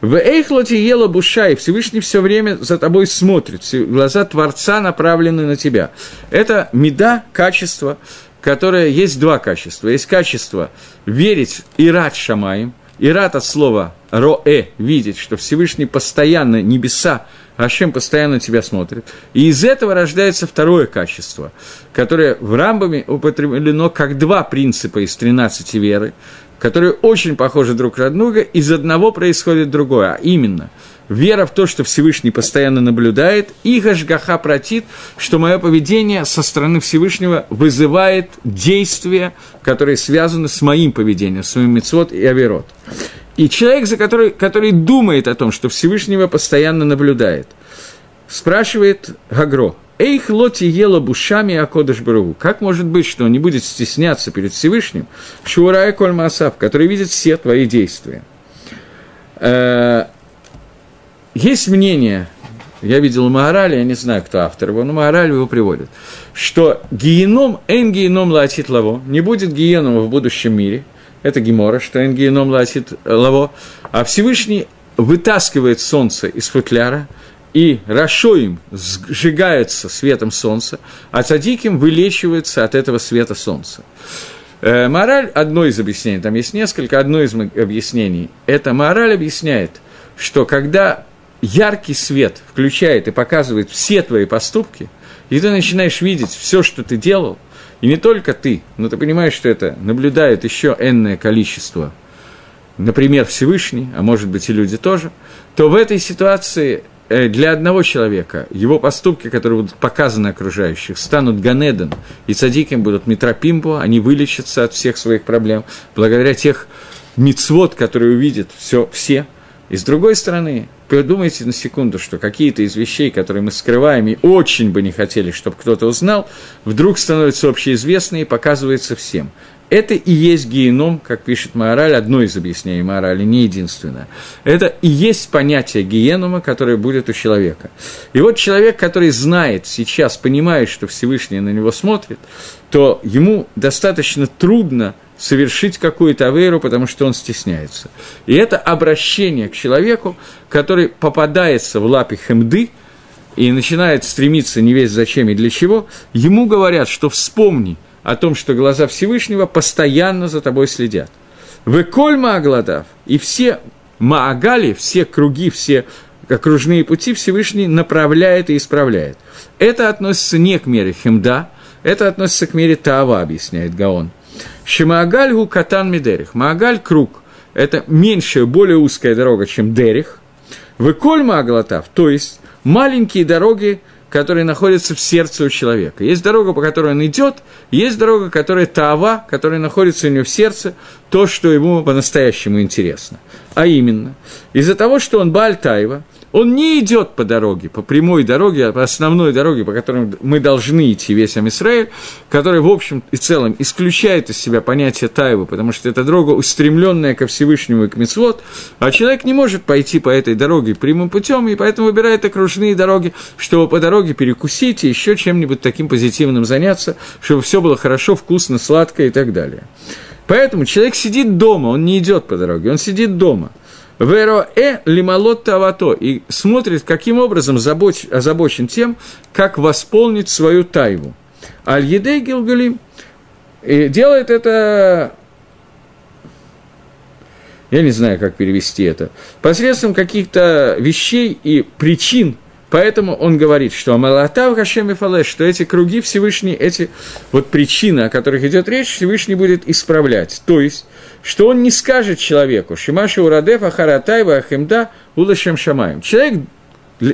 В Эйхлоте ела буша, и Всевышний все время за тобой смотрит. Глаза Творца направлены на тебя. Это меда, качество, которое есть два качества. Есть качество верить и рад шамаем, и рад от слова роэ, видеть, что Всевышний постоянно, небеса, Ашем постоянно тебя смотрит. И из этого рождается второе качество, которое в Рамбаме употреблено как два принципа из 13 веры, которые очень похожи друг на друга, из одного происходит другое, а именно – вера в то, что Всевышний постоянно наблюдает, и Гашгаха протит, что мое поведение со стороны Всевышнего вызывает действия, которые связаны с моим поведением, с моим мецвод и аверот. И человек, за который, который думает о том, что Всевышнего постоянно наблюдает, спрашивает Гагро, «Эйх лоти ела бушами Акодыш Барагу». Как может быть, что он не будет стесняться перед Всевышним, Шурая Коль Асав, который видит все твои действия? Э, есть мнение, я видел Маораль, я не знаю, кто автор его, но Маораль его приводит, что геном, эн геном латит лаво, не будет генома в будущем мире, это Гемора, что эн геном латит лаво, а Всевышний вытаскивает солнце из футляра, и Рашоим сжигается светом солнца, а Цадиким вылечивается от этого света солнца. Э, мораль, одно из объяснений, там есть несколько, одно из объяснений, это мораль объясняет, что когда яркий свет включает и показывает все твои поступки, и ты начинаешь видеть все, что ты делал, и не только ты, но ты понимаешь, что это наблюдает еще энное количество, например, Всевышний, а может быть и люди тоже, то в этой ситуации э, для одного человека его поступки, которые будут показаны окружающих, станут Ганеден, и садиким будут Митропимбо, они вылечатся от всех своих проблем, благодаря тех мицвод, которые увидят все, все. И с другой стороны, Подумайте на секунду, что какие-то из вещей, которые мы скрываем и очень бы не хотели, чтобы кто-то узнал, вдруг становятся общеизвестны и показываются всем. Это и есть геном, как пишет Маораль, одно из объяснений Маорали, не единственное. Это и есть понятие генома, которое будет у человека. И вот человек, который знает сейчас, понимает, что Всевышний на него смотрит, то ему достаточно трудно совершить какую-то авейру, потому что он стесняется. И это обращение к человеку, который попадается в лапе хемды и начинает стремиться не весь зачем и для чего, ему говорят, что вспомни о том, что глаза Всевышнего постоянно за тобой следят. Вы коль Маагладав, и все Маагали, все круги, все окружные пути Всевышний направляет и исправляет. Это относится не к мере хемда, это относится к мере Таава, объясняет Гаон – Шимаагаль гу катан мидерих. Маагаль – круг. – это меньшая, более узкая дорога, чем Дерих. Выкольма Аглатав, то есть маленькие дороги, которые находятся в сердце у человека. Есть дорога, по которой он идет, есть дорога, которая Таава, которая находится у него в сердце, то, что ему по-настоящему интересно. А именно, из-за того, что он Баальтаева, он не идет по дороге, по прямой дороге, а по основной дороге, по которой мы должны идти весь Амисраэль, который, в общем и целом, исключает из себя понятие Таева, потому что это дорога, устремленная ко Всевышнему и к Мецвод, а человек не может пойти по этой дороге прямым путем, и поэтому выбирает окружные дороги, чтобы по дороге перекусить и еще чем-нибудь таким позитивным заняться, чтобы все было хорошо, вкусно, сладко и так далее. Поэтому человек сидит дома, он не идет по дороге, он сидит дома – Веро э лималот тавато. И смотрит, каким образом забоч, озабочен тем, как восполнить свою тайву. Аль-Едей Гилгалим делает это я не знаю, как перевести это, посредством каких-то вещей и причин, Поэтому он говорит, что Амалатав Хашем и Фалеш, что эти круги Всевышний, эти вот причины, о которых идет речь, Всевышний будет исправлять. То есть, что он не скажет человеку, Шимаша Урадев Ахаратайва Ахемда Улашем Шамаем. Человек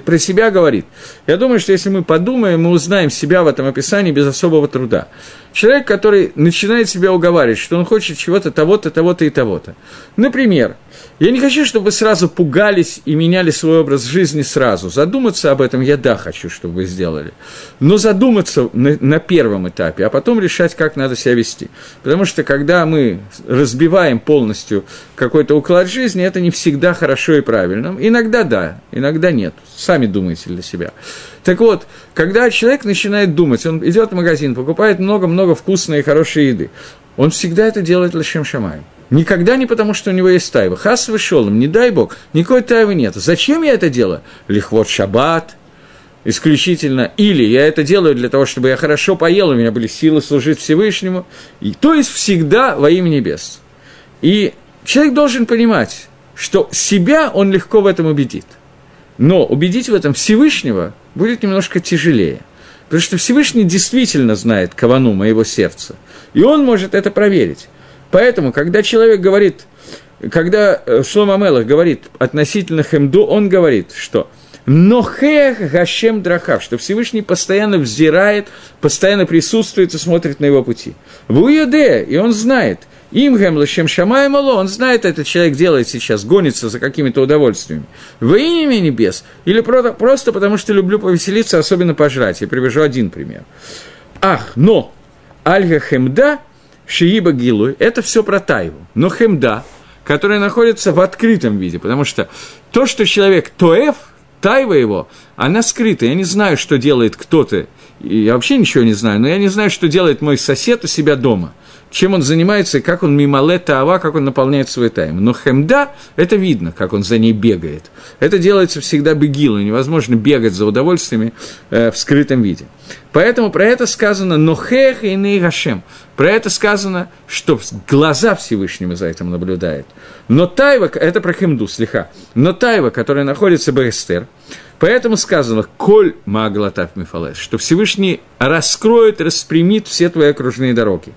про себя говорит. Я думаю, что если мы подумаем, мы узнаем себя в этом описании без особого труда. Человек, который начинает себя уговаривать, что он хочет чего-то, того-то, того-то и того-то. Например, я не хочу, чтобы вы сразу пугались и меняли свой образ жизни сразу. Задуматься об этом я да хочу, чтобы вы сделали. Но задуматься на, на первом этапе, а потом решать, как надо себя вести. Потому что когда мы разбиваем полностью какой-то уклад жизни, это не всегда хорошо и правильно. Иногда да, иногда нет. Сами думайте для себя. Так вот, когда человек начинает думать, он идет в магазин, покупает много-много вкусной и хорошей еды, он всегда это делает лишем шамай. Никогда не потому, что у него есть тайва. Хас вышел им, не дай бог, никакой тайвы нет. Зачем я это делаю? Лихвот шаббат, исключительно. Или я это делаю для того, чтобы я хорошо поел, у меня были силы служить Всевышнему. И, то есть всегда во имя небес. И человек должен понимать, что себя он легко в этом убедит. Но убедить в этом Всевышнего будет немножко тяжелее. Потому что Всевышний действительно знает кавану моего сердца. И он может это проверить. Поэтому, когда человек говорит, когда э, Шлома Мелах говорит относительно Хемду, он говорит, что Нохех Гашем Драхав, что Всевышний постоянно взирает, постоянно присутствует и смотрит на его пути. В Уюде, и он знает, им Гемлашем Шамай Мало, он знает, этот человек делает сейчас, гонится за какими-то удовольствиями. Во имя небес, или просто, просто потому, что люблю повеселиться, особенно пожрать. Я привяжу один пример. Ах, но Альга Хемда – Шииба Гилуй, это все про Тайву. Но Хемда, которая находится в открытом виде, потому что то, что человек Тоэф, Тайва его, она скрыта. Я не знаю, что делает кто-то, я вообще ничего не знаю, но я не знаю, что делает мой сосед у себя дома – чем он занимается и как он мимале ава, как он наполняет свой тайм. Но хемда, это видно, как он за ней бегает. Это делается всегда бегилу, невозможно бегать за удовольствиями э, в скрытом виде. Поэтому про это сказано «нохех и нейгашем». Про это сказано, что глаза Всевышнего за этим наблюдают. Но Тайва, это про Хемду, слегка, но Тайва, которая находится в Эстер, Поэтому сказано «Коль маглатав мифалес», что Всевышний раскроет, распрямит все твои окружные дороги.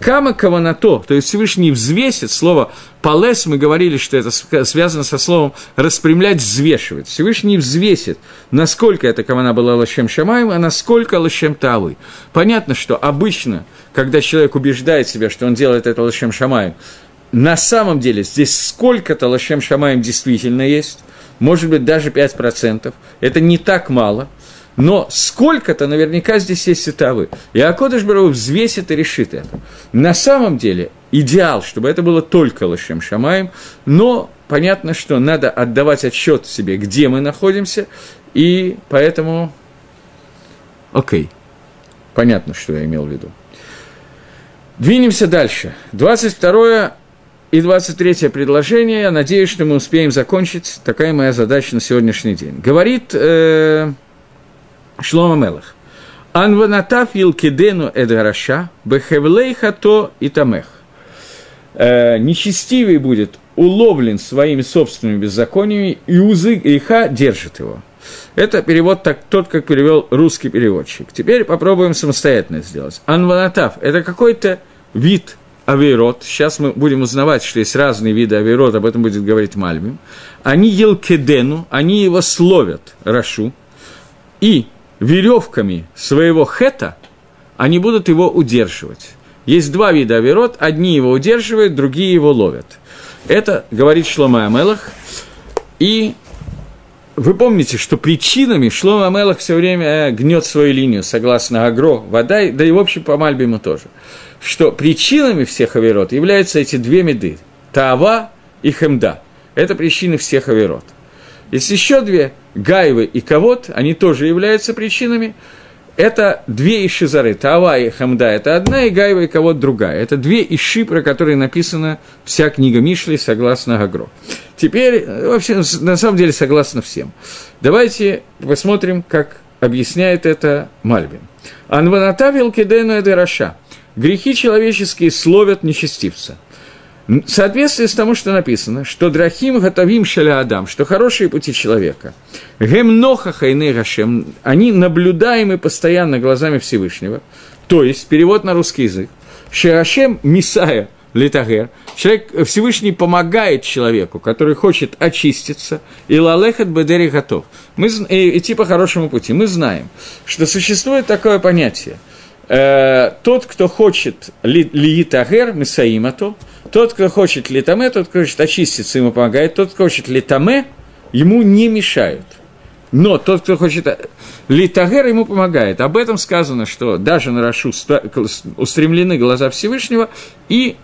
Кама каванато, то есть Всевышний взвесит, слово палес, мы говорили, что это связано со словом распрямлять, взвешивать. Всевышний взвесит, насколько эта кавана была лощем шамаем, а насколько лощем тавы. Понятно, что обычно, когда человек убеждает себя, что он делает это лощем шамаем, на самом деле здесь сколько-то лощем шамаем действительно есть, может быть, даже 5%. Это не так мало – но сколько-то наверняка здесь есть ситавы. И Акодыш Бару взвесит и решит это. На самом деле идеал, чтобы это было только Лашем Шамаем, но понятно, что надо отдавать отчет себе, где мы находимся, и поэтому... Окей, понятно, что я имел в виду. Двинемся дальше. 22 и 23 предложение. Я надеюсь, что мы успеем закончить. Такая моя задача на сегодняшний день. Говорит... Э- Шлома Мелах. Анванатав Илкидену Эдгараша, Бехевлейха то и Тамех. Э, нечестивый будет уловлен своими собственными беззакониями, и узы греха держит его. Это перевод так, тот, как перевел русский переводчик. Теперь попробуем самостоятельно сделать. Анванатав – это какой-то вид авейрот, сейчас мы будем узнавать, что есть разные виды авейрот, об этом будет говорить Мальбим, они елкедену, они его словят, Рашу, и веревками своего хета они будут его удерживать. Есть два вида авирот, одни его удерживают, другие его ловят. Это говорит Шлома Амелах. И вы помните, что причинами Шлома Амелах все время э, гнет свою линию, согласно Агро, вода, да и в общем по Мальбиму тоже, что причинами всех авирот являются эти две меды – Таава и Хемда. Это причины всех авирот. Есть еще две – Гайвы и Кавод, они тоже являются причинами – это две ишизары. Тава и Хамда – это одна, и Гайва и кого-то другая. Это две иши, про которые написана вся книга Мишли, согласно Гагро. Теперь, вообще, на самом деле, согласно всем. Давайте посмотрим, как объясняет это Мальбин. Анваната вилкидену эдераша. Грехи человеческие словят нечестивца. В соответствии с тому, что написано, что драхим готовим шаля адам, что хорошие пути человека, гемноха хайне гашем, они наблюдаемы постоянно глазами Всевышнего, то есть, перевод на русский язык, шеашем мисая литагер, человек, Всевышний помогает человеку, который хочет очиститься, и лалехат бедери готов, мы, идти по хорошему пути. Мы знаем, что существует такое понятие, э, тот, кто хочет ли, литагер, мисаимато, тот, кто хочет литаме, тот, кто хочет очиститься, ему помогает. Тот, кто хочет литаме, ему не мешают. Но тот, кто хочет литагер, ему помогает. Об этом сказано, что даже на Рашу устремлены глаза Всевышнего, и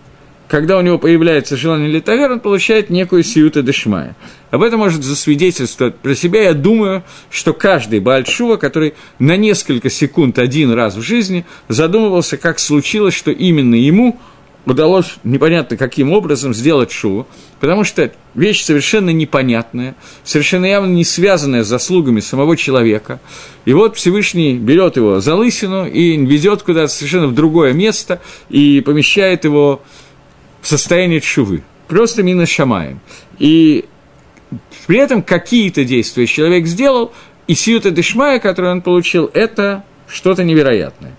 когда у него появляется желание литагер, он получает некую сиюта дешмая. Об этом может засвидетельствовать про себя. Я думаю, что каждый Бальшува, который на несколько секунд один раз в жизни задумывался, как случилось, что именно ему – удалось непонятно каким образом сделать шоу, потому что вещь совершенно непонятная, совершенно явно не связанная с заслугами самого человека. И вот Всевышний берет его за лысину и ведет куда-то совершенно в другое место и помещает его в состояние чувы. Просто мина шамаем. И при этом какие-то действия человек сделал, и сиюта дешмая, которую он получил, это что-то невероятное.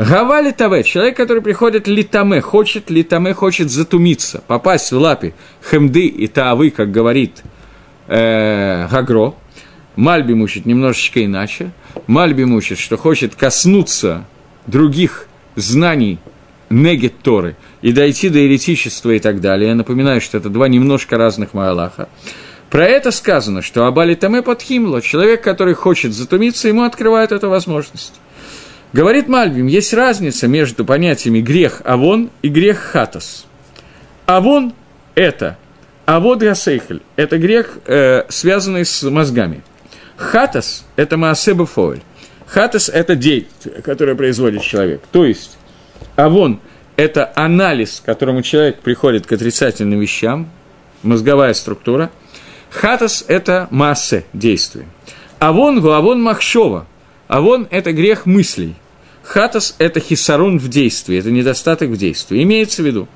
Гава литаме, человек, который приходит литаме, хочет литаме, хочет затумиться, попасть в лапы хемды и таавы, как говорит э, Гагро. Мальби мучит немножечко иначе. Мальби мучит, что хочет коснуться других знаний негет Торы и дойти до еретичества и так далее. Я напоминаю, что это два немножко разных Маалаха. Про это сказано, что Абали Таме подхимло, человек, который хочет затумиться, ему открывает эту возможность. Говорит Мальбим, есть разница между понятиями грех Авон и грех Хатас. Авон – это Авод Гасейхель – это грех, э, связанный с мозгами. Хатас – это Маасеба Фоэль. Хатас – это действие, которое производит человек. То есть, Авон – это анализ, к которому человек приходит к отрицательным вещам, мозговая структура. Хатас – это массе действия. Авон – Авон Махшова – а вон это грех мыслей. Хатас – это хисарун в действии, это недостаток в действии. Имеется в виду,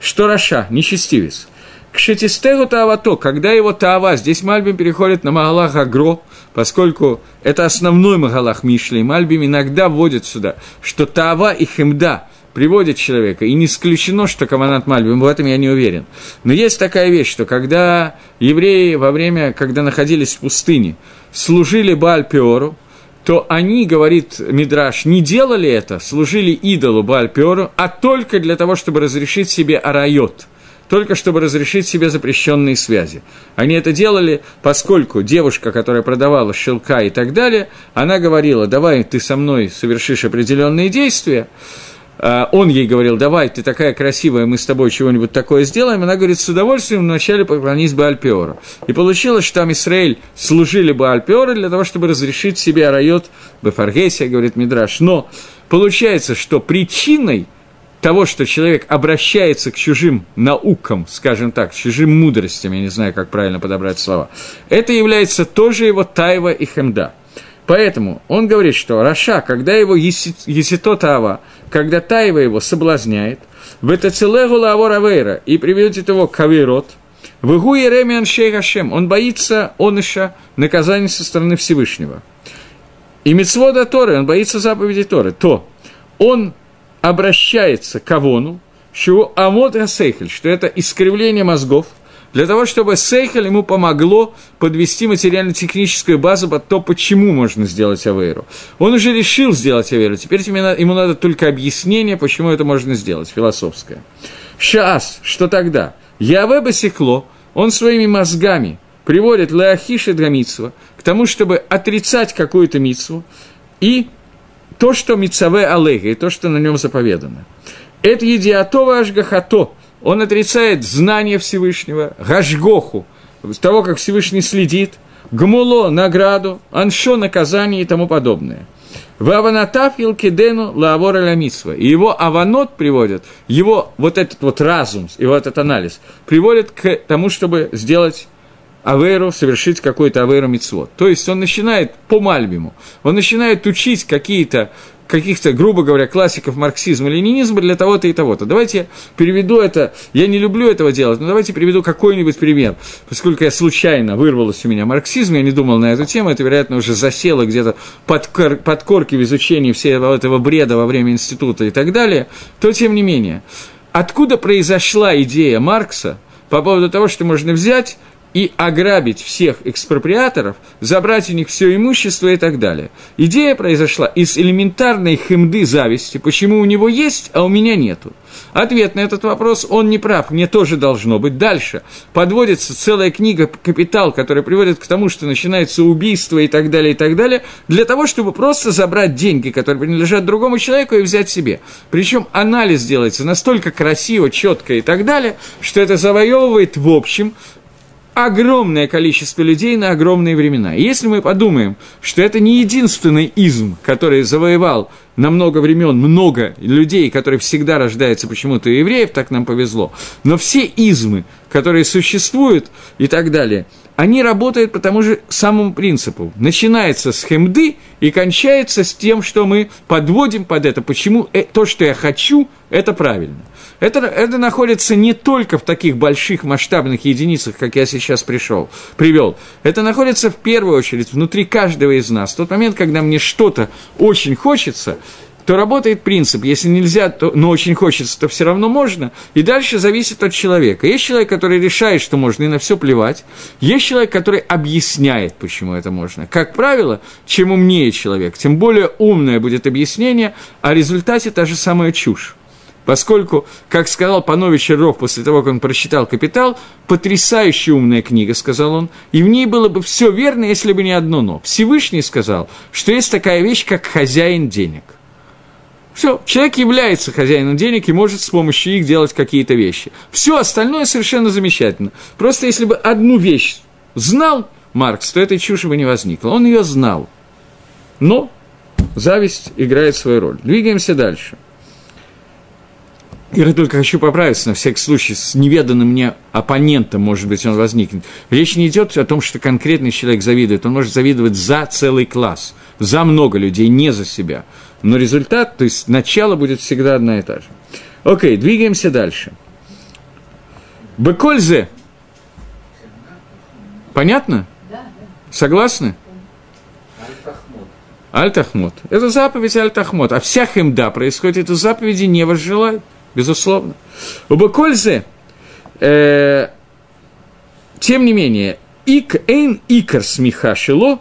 что Раша, нечестивец, к шетистегу таавато, когда его таава, здесь Мальбим переходит на Магалах Агро, поскольку это основной Магалах Мишли, и Мальбим иногда вводит сюда, что таава и хемда приводят человека, и не исключено, что Каманат Мальбим, в этом я не уверен. Но есть такая вещь, что когда евреи во время, когда находились в пустыне, служили Баальпиору, то они, говорит Мидраш, не делали это, служили идолу Бальперу, а только для того, чтобы разрешить себе арайот, только чтобы разрешить себе запрещенные связи. Они это делали, поскольку девушка, которая продавала шелка и так далее, она говорила, давай ты со мной совершишь определенные действия, он ей говорил, давай, ты такая красивая, мы с тобой чего-нибудь такое сделаем. Она говорит, с удовольствием вначале поклонись Баальпиору. И получилось, что там Исраэль служили Баальпиору для того, чтобы разрешить себе райот Бефаргесия, говорит Мидраш. Но получается, что причиной того, что человек обращается к чужим наукам, скажем так, к чужим мудростям, я не знаю, как правильно подобрать слова, это является тоже его тайва и хемда. Поэтому он говорит, что Раша, когда его есито тава, когда Таева его соблазняет, в это целегу лавор авейра, и приведет его к в игу Еремиан Шейхашем, он боится оныша наказания со стороны Всевышнего. И мецвода Торы, он боится заповеди Торы, то он обращается к Авону, что амот сейхель, что это искривление мозгов, для того, чтобы сейхель ему помогло подвести материально-техническую базу под то, почему можно сделать авейру. Он уже решил сделать авейру, теперь ему надо только объяснение, почему это можно сделать, философское. Сейчас, что тогда? Яве басекло, он своими мозгами приводит Леохиши Драмитсва к тому, чтобы отрицать какую-то митсву и то, что мицаве алега, и то, что на нем заповедано. Это едиатова ашгахато, он отрицает знание Всевышнего, гашгоху, того, как Всевышний следит, гмуло – награду, аншо – наказание и тому подобное. В аванатав кидену лаавора ламитсва. И его аванот приводит, его вот этот вот разум и вот этот анализ приводит к тому, чтобы сделать Аверу, совершить какой-то Аверу Мицвод. То есть он начинает по Мальбиму, он начинает учить какие-то каких-то, грубо говоря, классиков марксизма ленинизма для того-то и того-то. Давайте я переведу это, я не люблю этого делать, но давайте приведу какой-нибудь пример. Поскольку я случайно вырвалось у меня марксизм, я не думал на эту тему, это, вероятно, уже засело где-то под, кор, под корки в изучении всего этого бреда во время института и так далее, то тем не менее. Откуда произошла идея Маркса по поводу того, что можно взять и ограбить всех экспроприаторов, забрать у них все имущество и так далее. Идея произошла из элементарной хемды зависти, почему у него есть, а у меня нету. Ответ на этот вопрос, он не прав, мне тоже должно быть. Дальше подводится целая книга «Капитал», которая приводит к тому, что начинается убийство и так далее, и так далее, для того, чтобы просто забрать деньги, которые принадлежат другому человеку, и взять себе. Причем анализ делается настолько красиво, четко и так далее, что это завоевывает в общем огромное количество людей на огромные времена. И если мы подумаем, что это не единственный изм, который завоевал на много времен много людей, которые всегда рождаются почему-то евреев, так нам повезло, но все измы, которые существуют и так далее, они работают по тому же самому принципу. Начинается с хемды и кончается с тем, что мы подводим под это, почему э, то, что я хочу, это правильно. Это, это находится не только в таких больших масштабных единицах, как я сейчас пришел, привел. Это находится в первую очередь внутри каждого из нас. В тот момент, когда мне что-то очень хочется, то работает принцип, если нельзя, то, но очень хочется, то все равно можно, и дальше зависит от человека. Есть человек, который решает, что можно, и на все плевать. Есть человек, который объясняет, почему это можно. Как правило, чем умнее человек, тем более умное будет объяснение, а в результате та же самая чушь. Поскольку, как сказал Панович Ров после того, как он прочитал «Капитал», потрясающе умная книга, сказал он, и в ней было бы все верно, если бы не одно «но». Всевышний сказал, что есть такая вещь, как хозяин денег. Все, человек является хозяином денег и может с помощью их делать какие-то вещи. Все остальное совершенно замечательно. Просто если бы одну вещь знал Маркс, то этой чуши бы не возникло. Он ее знал. Но зависть играет свою роль. Двигаемся дальше. Я только хочу поправиться, на всякий случай, с неведанным мне оппонентом, может быть, он возникнет. Речь не идет о том, что конкретный человек завидует, он может завидовать за целый класс, за много людей, не за себя. Но результат, то есть начало будет всегда одна и та же. Окей, двигаемся дальше. Бекользе. Понятно? Согласны? Аль-Тахмот. Это заповедь Аль-Тахмот. А вся хемда происходит из заповеди «не возжелай» безусловно. У Бакользе, э, тем не менее, ик эйн икар смеха шило,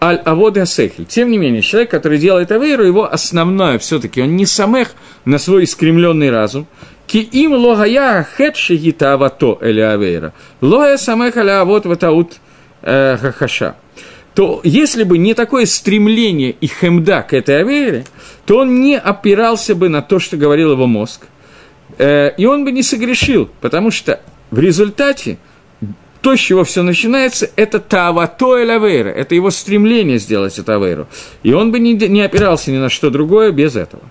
аль аводы асехель. Тем не менее, человек, который делает авейру, его основное все-таки, он не самех на свой искремленный разум, ки им логая хетши гита авато или авейра, лоя самех аля авот ватаут э, хахаша то если бы не такое стремление и хемда к этой авейре, то он не опирался бы на то, что говорил его мозг, и он бы не согрешил, потому что в результате то, с чего все начинается, это тавато эль авейра, это его стремление сделать это авейру. И он бы не, не опирался ни на что другое без этого.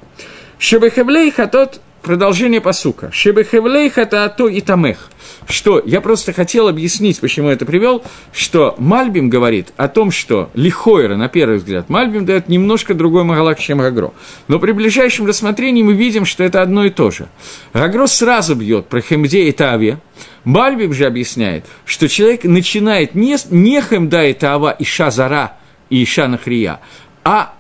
Шебехевлей хатот продолжение посука. Шебехевлей хатато и тамех. Что, я просто хотел объяснить, почему это привел, что Мальбим говорит о том, что Лихойра, на первый взгляд, Мальбим дает немножко другой Магалак, чем Гагро. Но при ближайшем рассмотрении мы видим, что это одно и то же. Гагро сразу бьет про Хемде и Таве, Мальбим же объясняет, что человек начинает не, не Хемда и Тава, и Шазара, и Иша Нахрия, а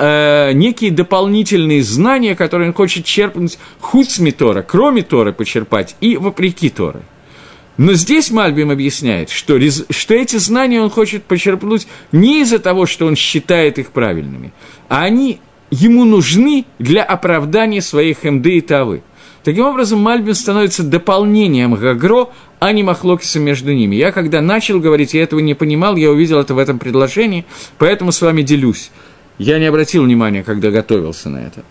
э, некие дополнительные знания, которые он хочет черпнуть хуцми Тора, кроме Торы почерпать и вопреки Торы. Но здесь Мальбим объясняет, что, что эти знания он хочет почерпнуть не из-за того, что он считает их правильными, а они ему нужны для оправдания своих МД и Тавы. Таким образом, Мальбим становится дополнением Гагро, а не Махлокисом между ними. Я, когда начал говорить, я этого не понимал, я увидел это в этом предложении, поэтому с вами делюсь. Я не обратил внимания, когда готовился на это.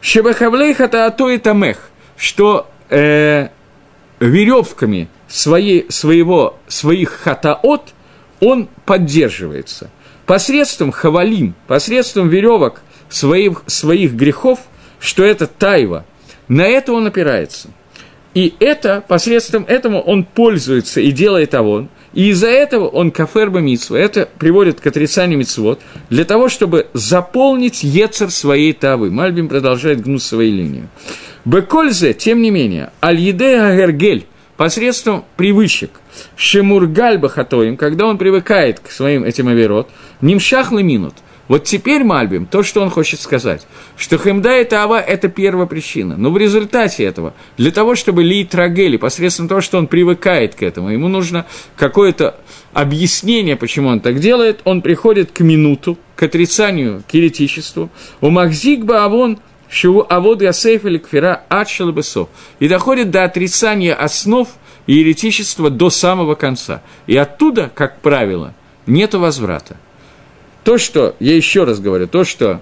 Шебахавлейх это ато и тамех, что э, веревками своей, своего, своих хатаот он поддерживается. Посредством хавалим, посредством веревок своих, своих грехов, что это тайва, на это он опирается. И это, посредством этому он пользуется и делает авон – и из-за этого он каферба митсва. Это приводит к отрицанию митцвот для того, чтобы заполнить ецер своей тавы. Мальбим продолжает гнуть свою линию. Бекользе, тем не менее, аль-еде агергель, посредством привычек, шемургаль бахатоим, когда он привыкает к своим этим аверот, нимшахлы минут – вот теперь Мальбим, то, что он хочет сказать, что Хемда и Тава – это первая причина. Но в результате этого, для того, чтобы Ли Трагели, посредством того, что он привыкает к этому, ему нужно какое-то объяснение, почему он так делает, он приходит к минуту, к отрицанию, к еретичеству. У Махзикба Авон – Шиву Авод Ясейф или Кфира Адшалбесо. И доходит до отрицания основ и еретичества до самого конца. И оттуда, как правило, нет возврата. То, что, я еще раз говорю, то, что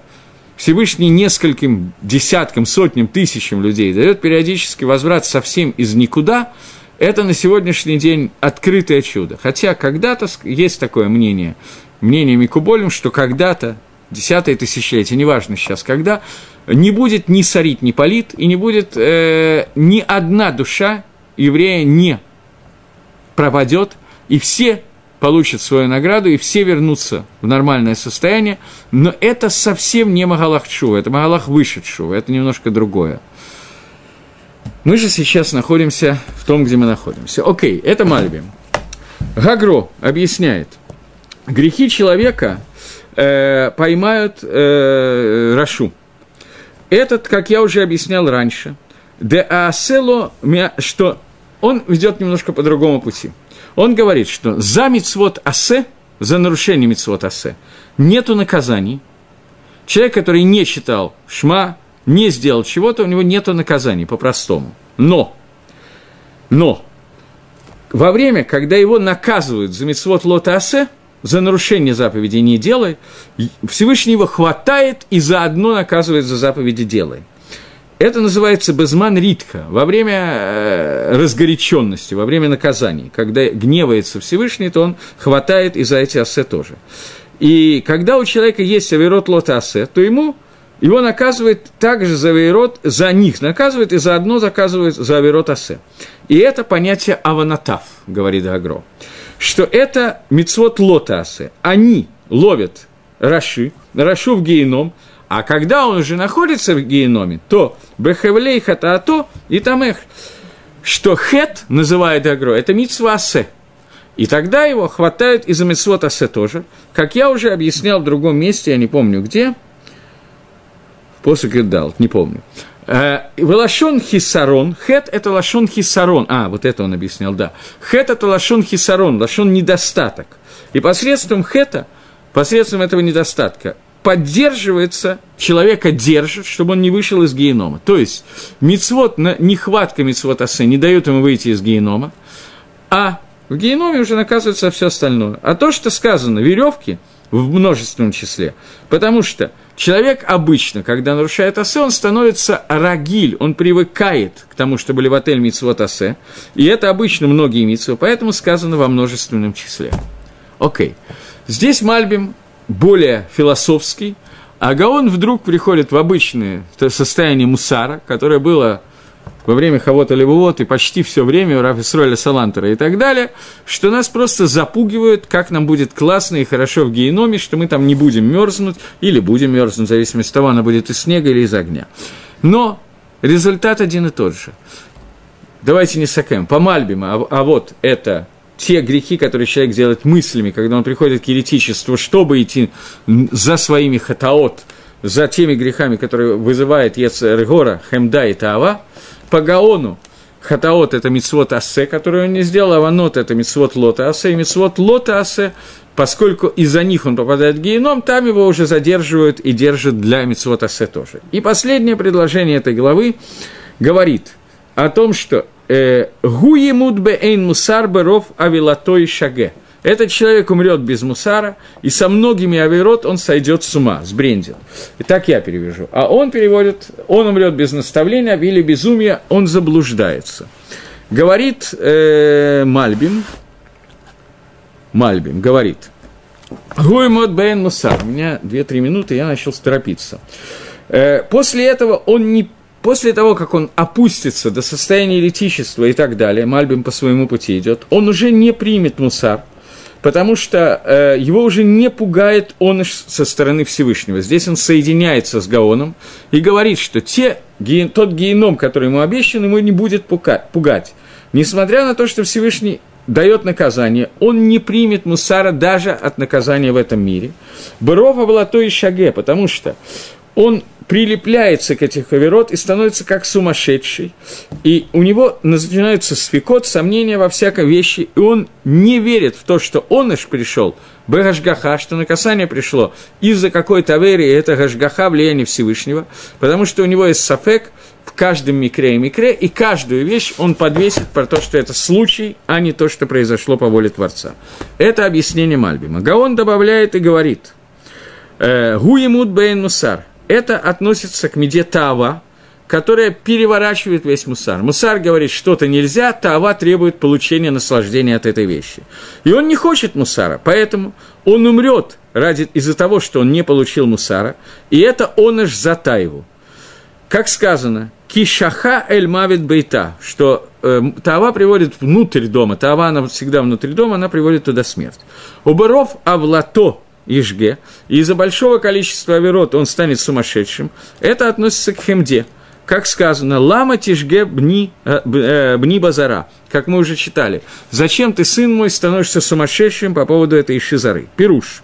Всевышний нескольким десяткам, сотням, тысячам людей дает периодически возврат совсем из никуда, это на сегодняшний день открытое чудо. Хотя когда-то есть такое мнение, мнение Микуболем, что когда-то, десятое тысячелетие, неважно сейчас когда, не будет ни сорит, ни полит, и не будет э, ни одна душа еврея не пропадет, и все получат свою награду, и все вернутся в нормальное состояние, но это совсем не Магалах Шува, это Магалах выше Шува, это немножко другое. Мы же сейчас находимся в том, где мы находимся. Окей, это Мальбим. Гагро объясняет, грехи человека э, поймают э, Рашу. Этот, как я уже объяснял раньше, де асело, что он ведет немножко по другому пути – он говорит, что за мицвод асе, за нарушение мицвод асе, нету наказаний. Человек, который не читал шма, не сделал чего-то, у него нету наказаний, по-простому. Но, но, во время, когда его наказывают за мицвод лота асе, за нарушение заповеди не делай, Всевышний его хватает и заодно наказывает за заповеди делай. Это называется безман ритха, во время э, разгоряченности, во время наказаний. Когда гневается Всевышний, то он хватает и за эти ассе тоже. И когда у человека есть авирот лот ассе, то ему его наказывает также за авирот, за них наказывает и заодно заказывает за авирот ассе. И это понятие аванатав, говорит Агро, что это мицвод лотасе. Они ловят Раши, Рашу в геном, а когда он уже находится в геноме, то бехевлей хатаато и тамех, что хет называет агро, это митсва асе. И тогда его хватают из-за митсвот асе тоже. Как я уже объяснял в другом месте, я не помню где, после Гедал, не помню. Э, Лашон хисарон, хет – это лашон хисарон. А, вот это он объяснял, да. Хет – это лашон хисарон, лашон недостаток. И посредством хета, посредством этого недостатка, поддерживается, человека держит, чтобы он не вышел из генома. То есть, мицвод, нехватка мицвод асе не дает ему выйти из генома, а в геноме уже наказывается все остальное. А то, что сказано, веревки в множественном числе, потому что человек обычно, когда нарушает асе, он становится рагиль, он привыкает к тому, что были в отель мицвод асе, и это обычно многие мицвы, поэтому сказано во множественном числе. Окей. Здесь Мальбим более философский, а Гаон вдруг приходит в обычное состояние мусара, которое было во время Хавота Левуот и почти все время у Рафисроля Салантера и так далее, что нас просто запугивают, как нам будет классно и хорошо в геноме, что мы там не будем мерзнуть или будем мерзнуть, в зависимости от того, она будет из снега или из огня. Но результат один и тот же. Давайте не сакаем. По Мальбиму, а, а вот это те грехи, которые человек делает мыслями, когда он приходит к еретичеству, чтобы идти за своими хатаот, за теми грехами, которые вызывает Ецерегора, Хемда и Таава, по Гаону Хатаот – это мицвод Асе, который он не сделал, Аванот – это мицвод Лота Асе, и мицвод Лота Асе, поскольку из-за них он попадает в геном, там его уже задерживают и держат для мицвод Асе тоже. И последнее предложение этой главы говорит о том, что «Гуемут бе эйн мусар беров авилатой шаге» – этот человек умрет без мусара, и со многими авирот он сойдет с ума, сбрендит. И так я перевяжу. А он переводит, он умрет без наставления или безумия, он заблуждается. Говорит э, Мальбим, Мальбим говорит, Гуймот Бен Мусар, у меня 2-3 минуты, я начал торопиться. Э, после этого он не После того, как он опустится до состояния еретичества и так далее, Мальбим по своему пути идет, он уже не примет мусар, потому что э, его уже не пугает он со стороны Всевышнего. Здесь он соединяется с Гаоном и говорит, что те, ге, тот геном, который ему обещан, ему не будет пугать. Несмотря на то, что Всевышний дает наказание, он не примет мусара даже от наказания в этом мире. Барова была то и шаге, потому что он прилепляется к этих аверот и становится как сумасшедший. И у него начинаются свекот, сомнения во всякой вещи, и он не верит в то, что он аж пришел, Бгашгаха, что наказание пришло из-за какой-то авери, и это Гашгаха, влияние Всевышнего, потому что у него есть сафек в каждом микре и микре, и каждую вещь он подвесит про то, что это случай, а не то, что произошло по воле Творца. Это объяснение Мальбима. Гаон добавляет и говорит, «Э, Гуемут бейн мусар это относится к меде Тава, которая переворачивает весь мусар. Мусар говорит, что-то нельзя, Тава требует получения наслаждения от этой вещи. И он не хочет мусара, поэтому он умрет ради, из-за того, что он не получил мусара, и это он аж за Таеву. Как сказано, кишаха эль мавит бейта, что э, Тава приводит внутрь дома, Тава, она всегда внутри дома, она приводит туда смерть. У баров авлато, Ижге, и из-за большого количества аверот он станет сумасшедшим, это относится к хемде. Как сказано, лама тишге бни, э, э, бни базара, как мы уже читали. Зачем ты, сын мой, становишься сумасшедшим по поводу этой шизары? Пируш.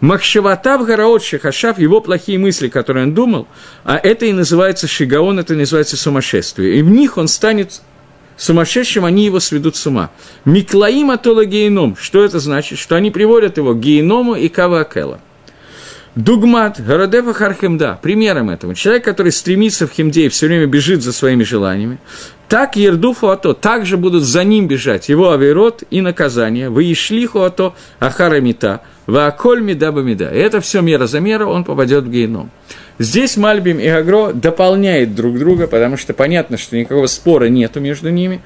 Махшаватав Гараот Шахашав, его плохие мысли, которые он думал, а это и называется шигаон, это называется сумасшествие. И в них он станет сумасшедшим, они его сведут с ума. Миклаим атола гейном. Что это значит? Что они приводят его к гейному и кавакела. Дугмат, Городефа Хархемда, примером этого. Человек, который стремится в Хемде и все время бежит за своими желаниями, так Ердуфу Ато, также будут за ним бежать его авирот и наказание, вы Ишлиху Ато Ахара Мита, Вааколь Мидаба Мида. И это все мера за меру, он попадет в гейном. Здесь Мальбим и Агро дополняют друг друга, потому что понятно, что никакого спора нету между ними.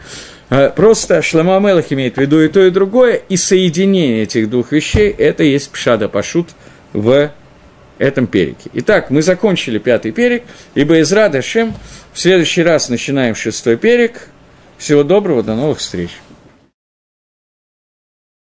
А, просто Шлама Амелах имеет в виду и то, и другое, и соединение этих двух вещей – это есть Пшада Пашут в этом перике. Итак, мы закончили пятый перик, ибо из Рада Шем в следующий раз начинаем шестой перик. Всего доброго, до новых встреч!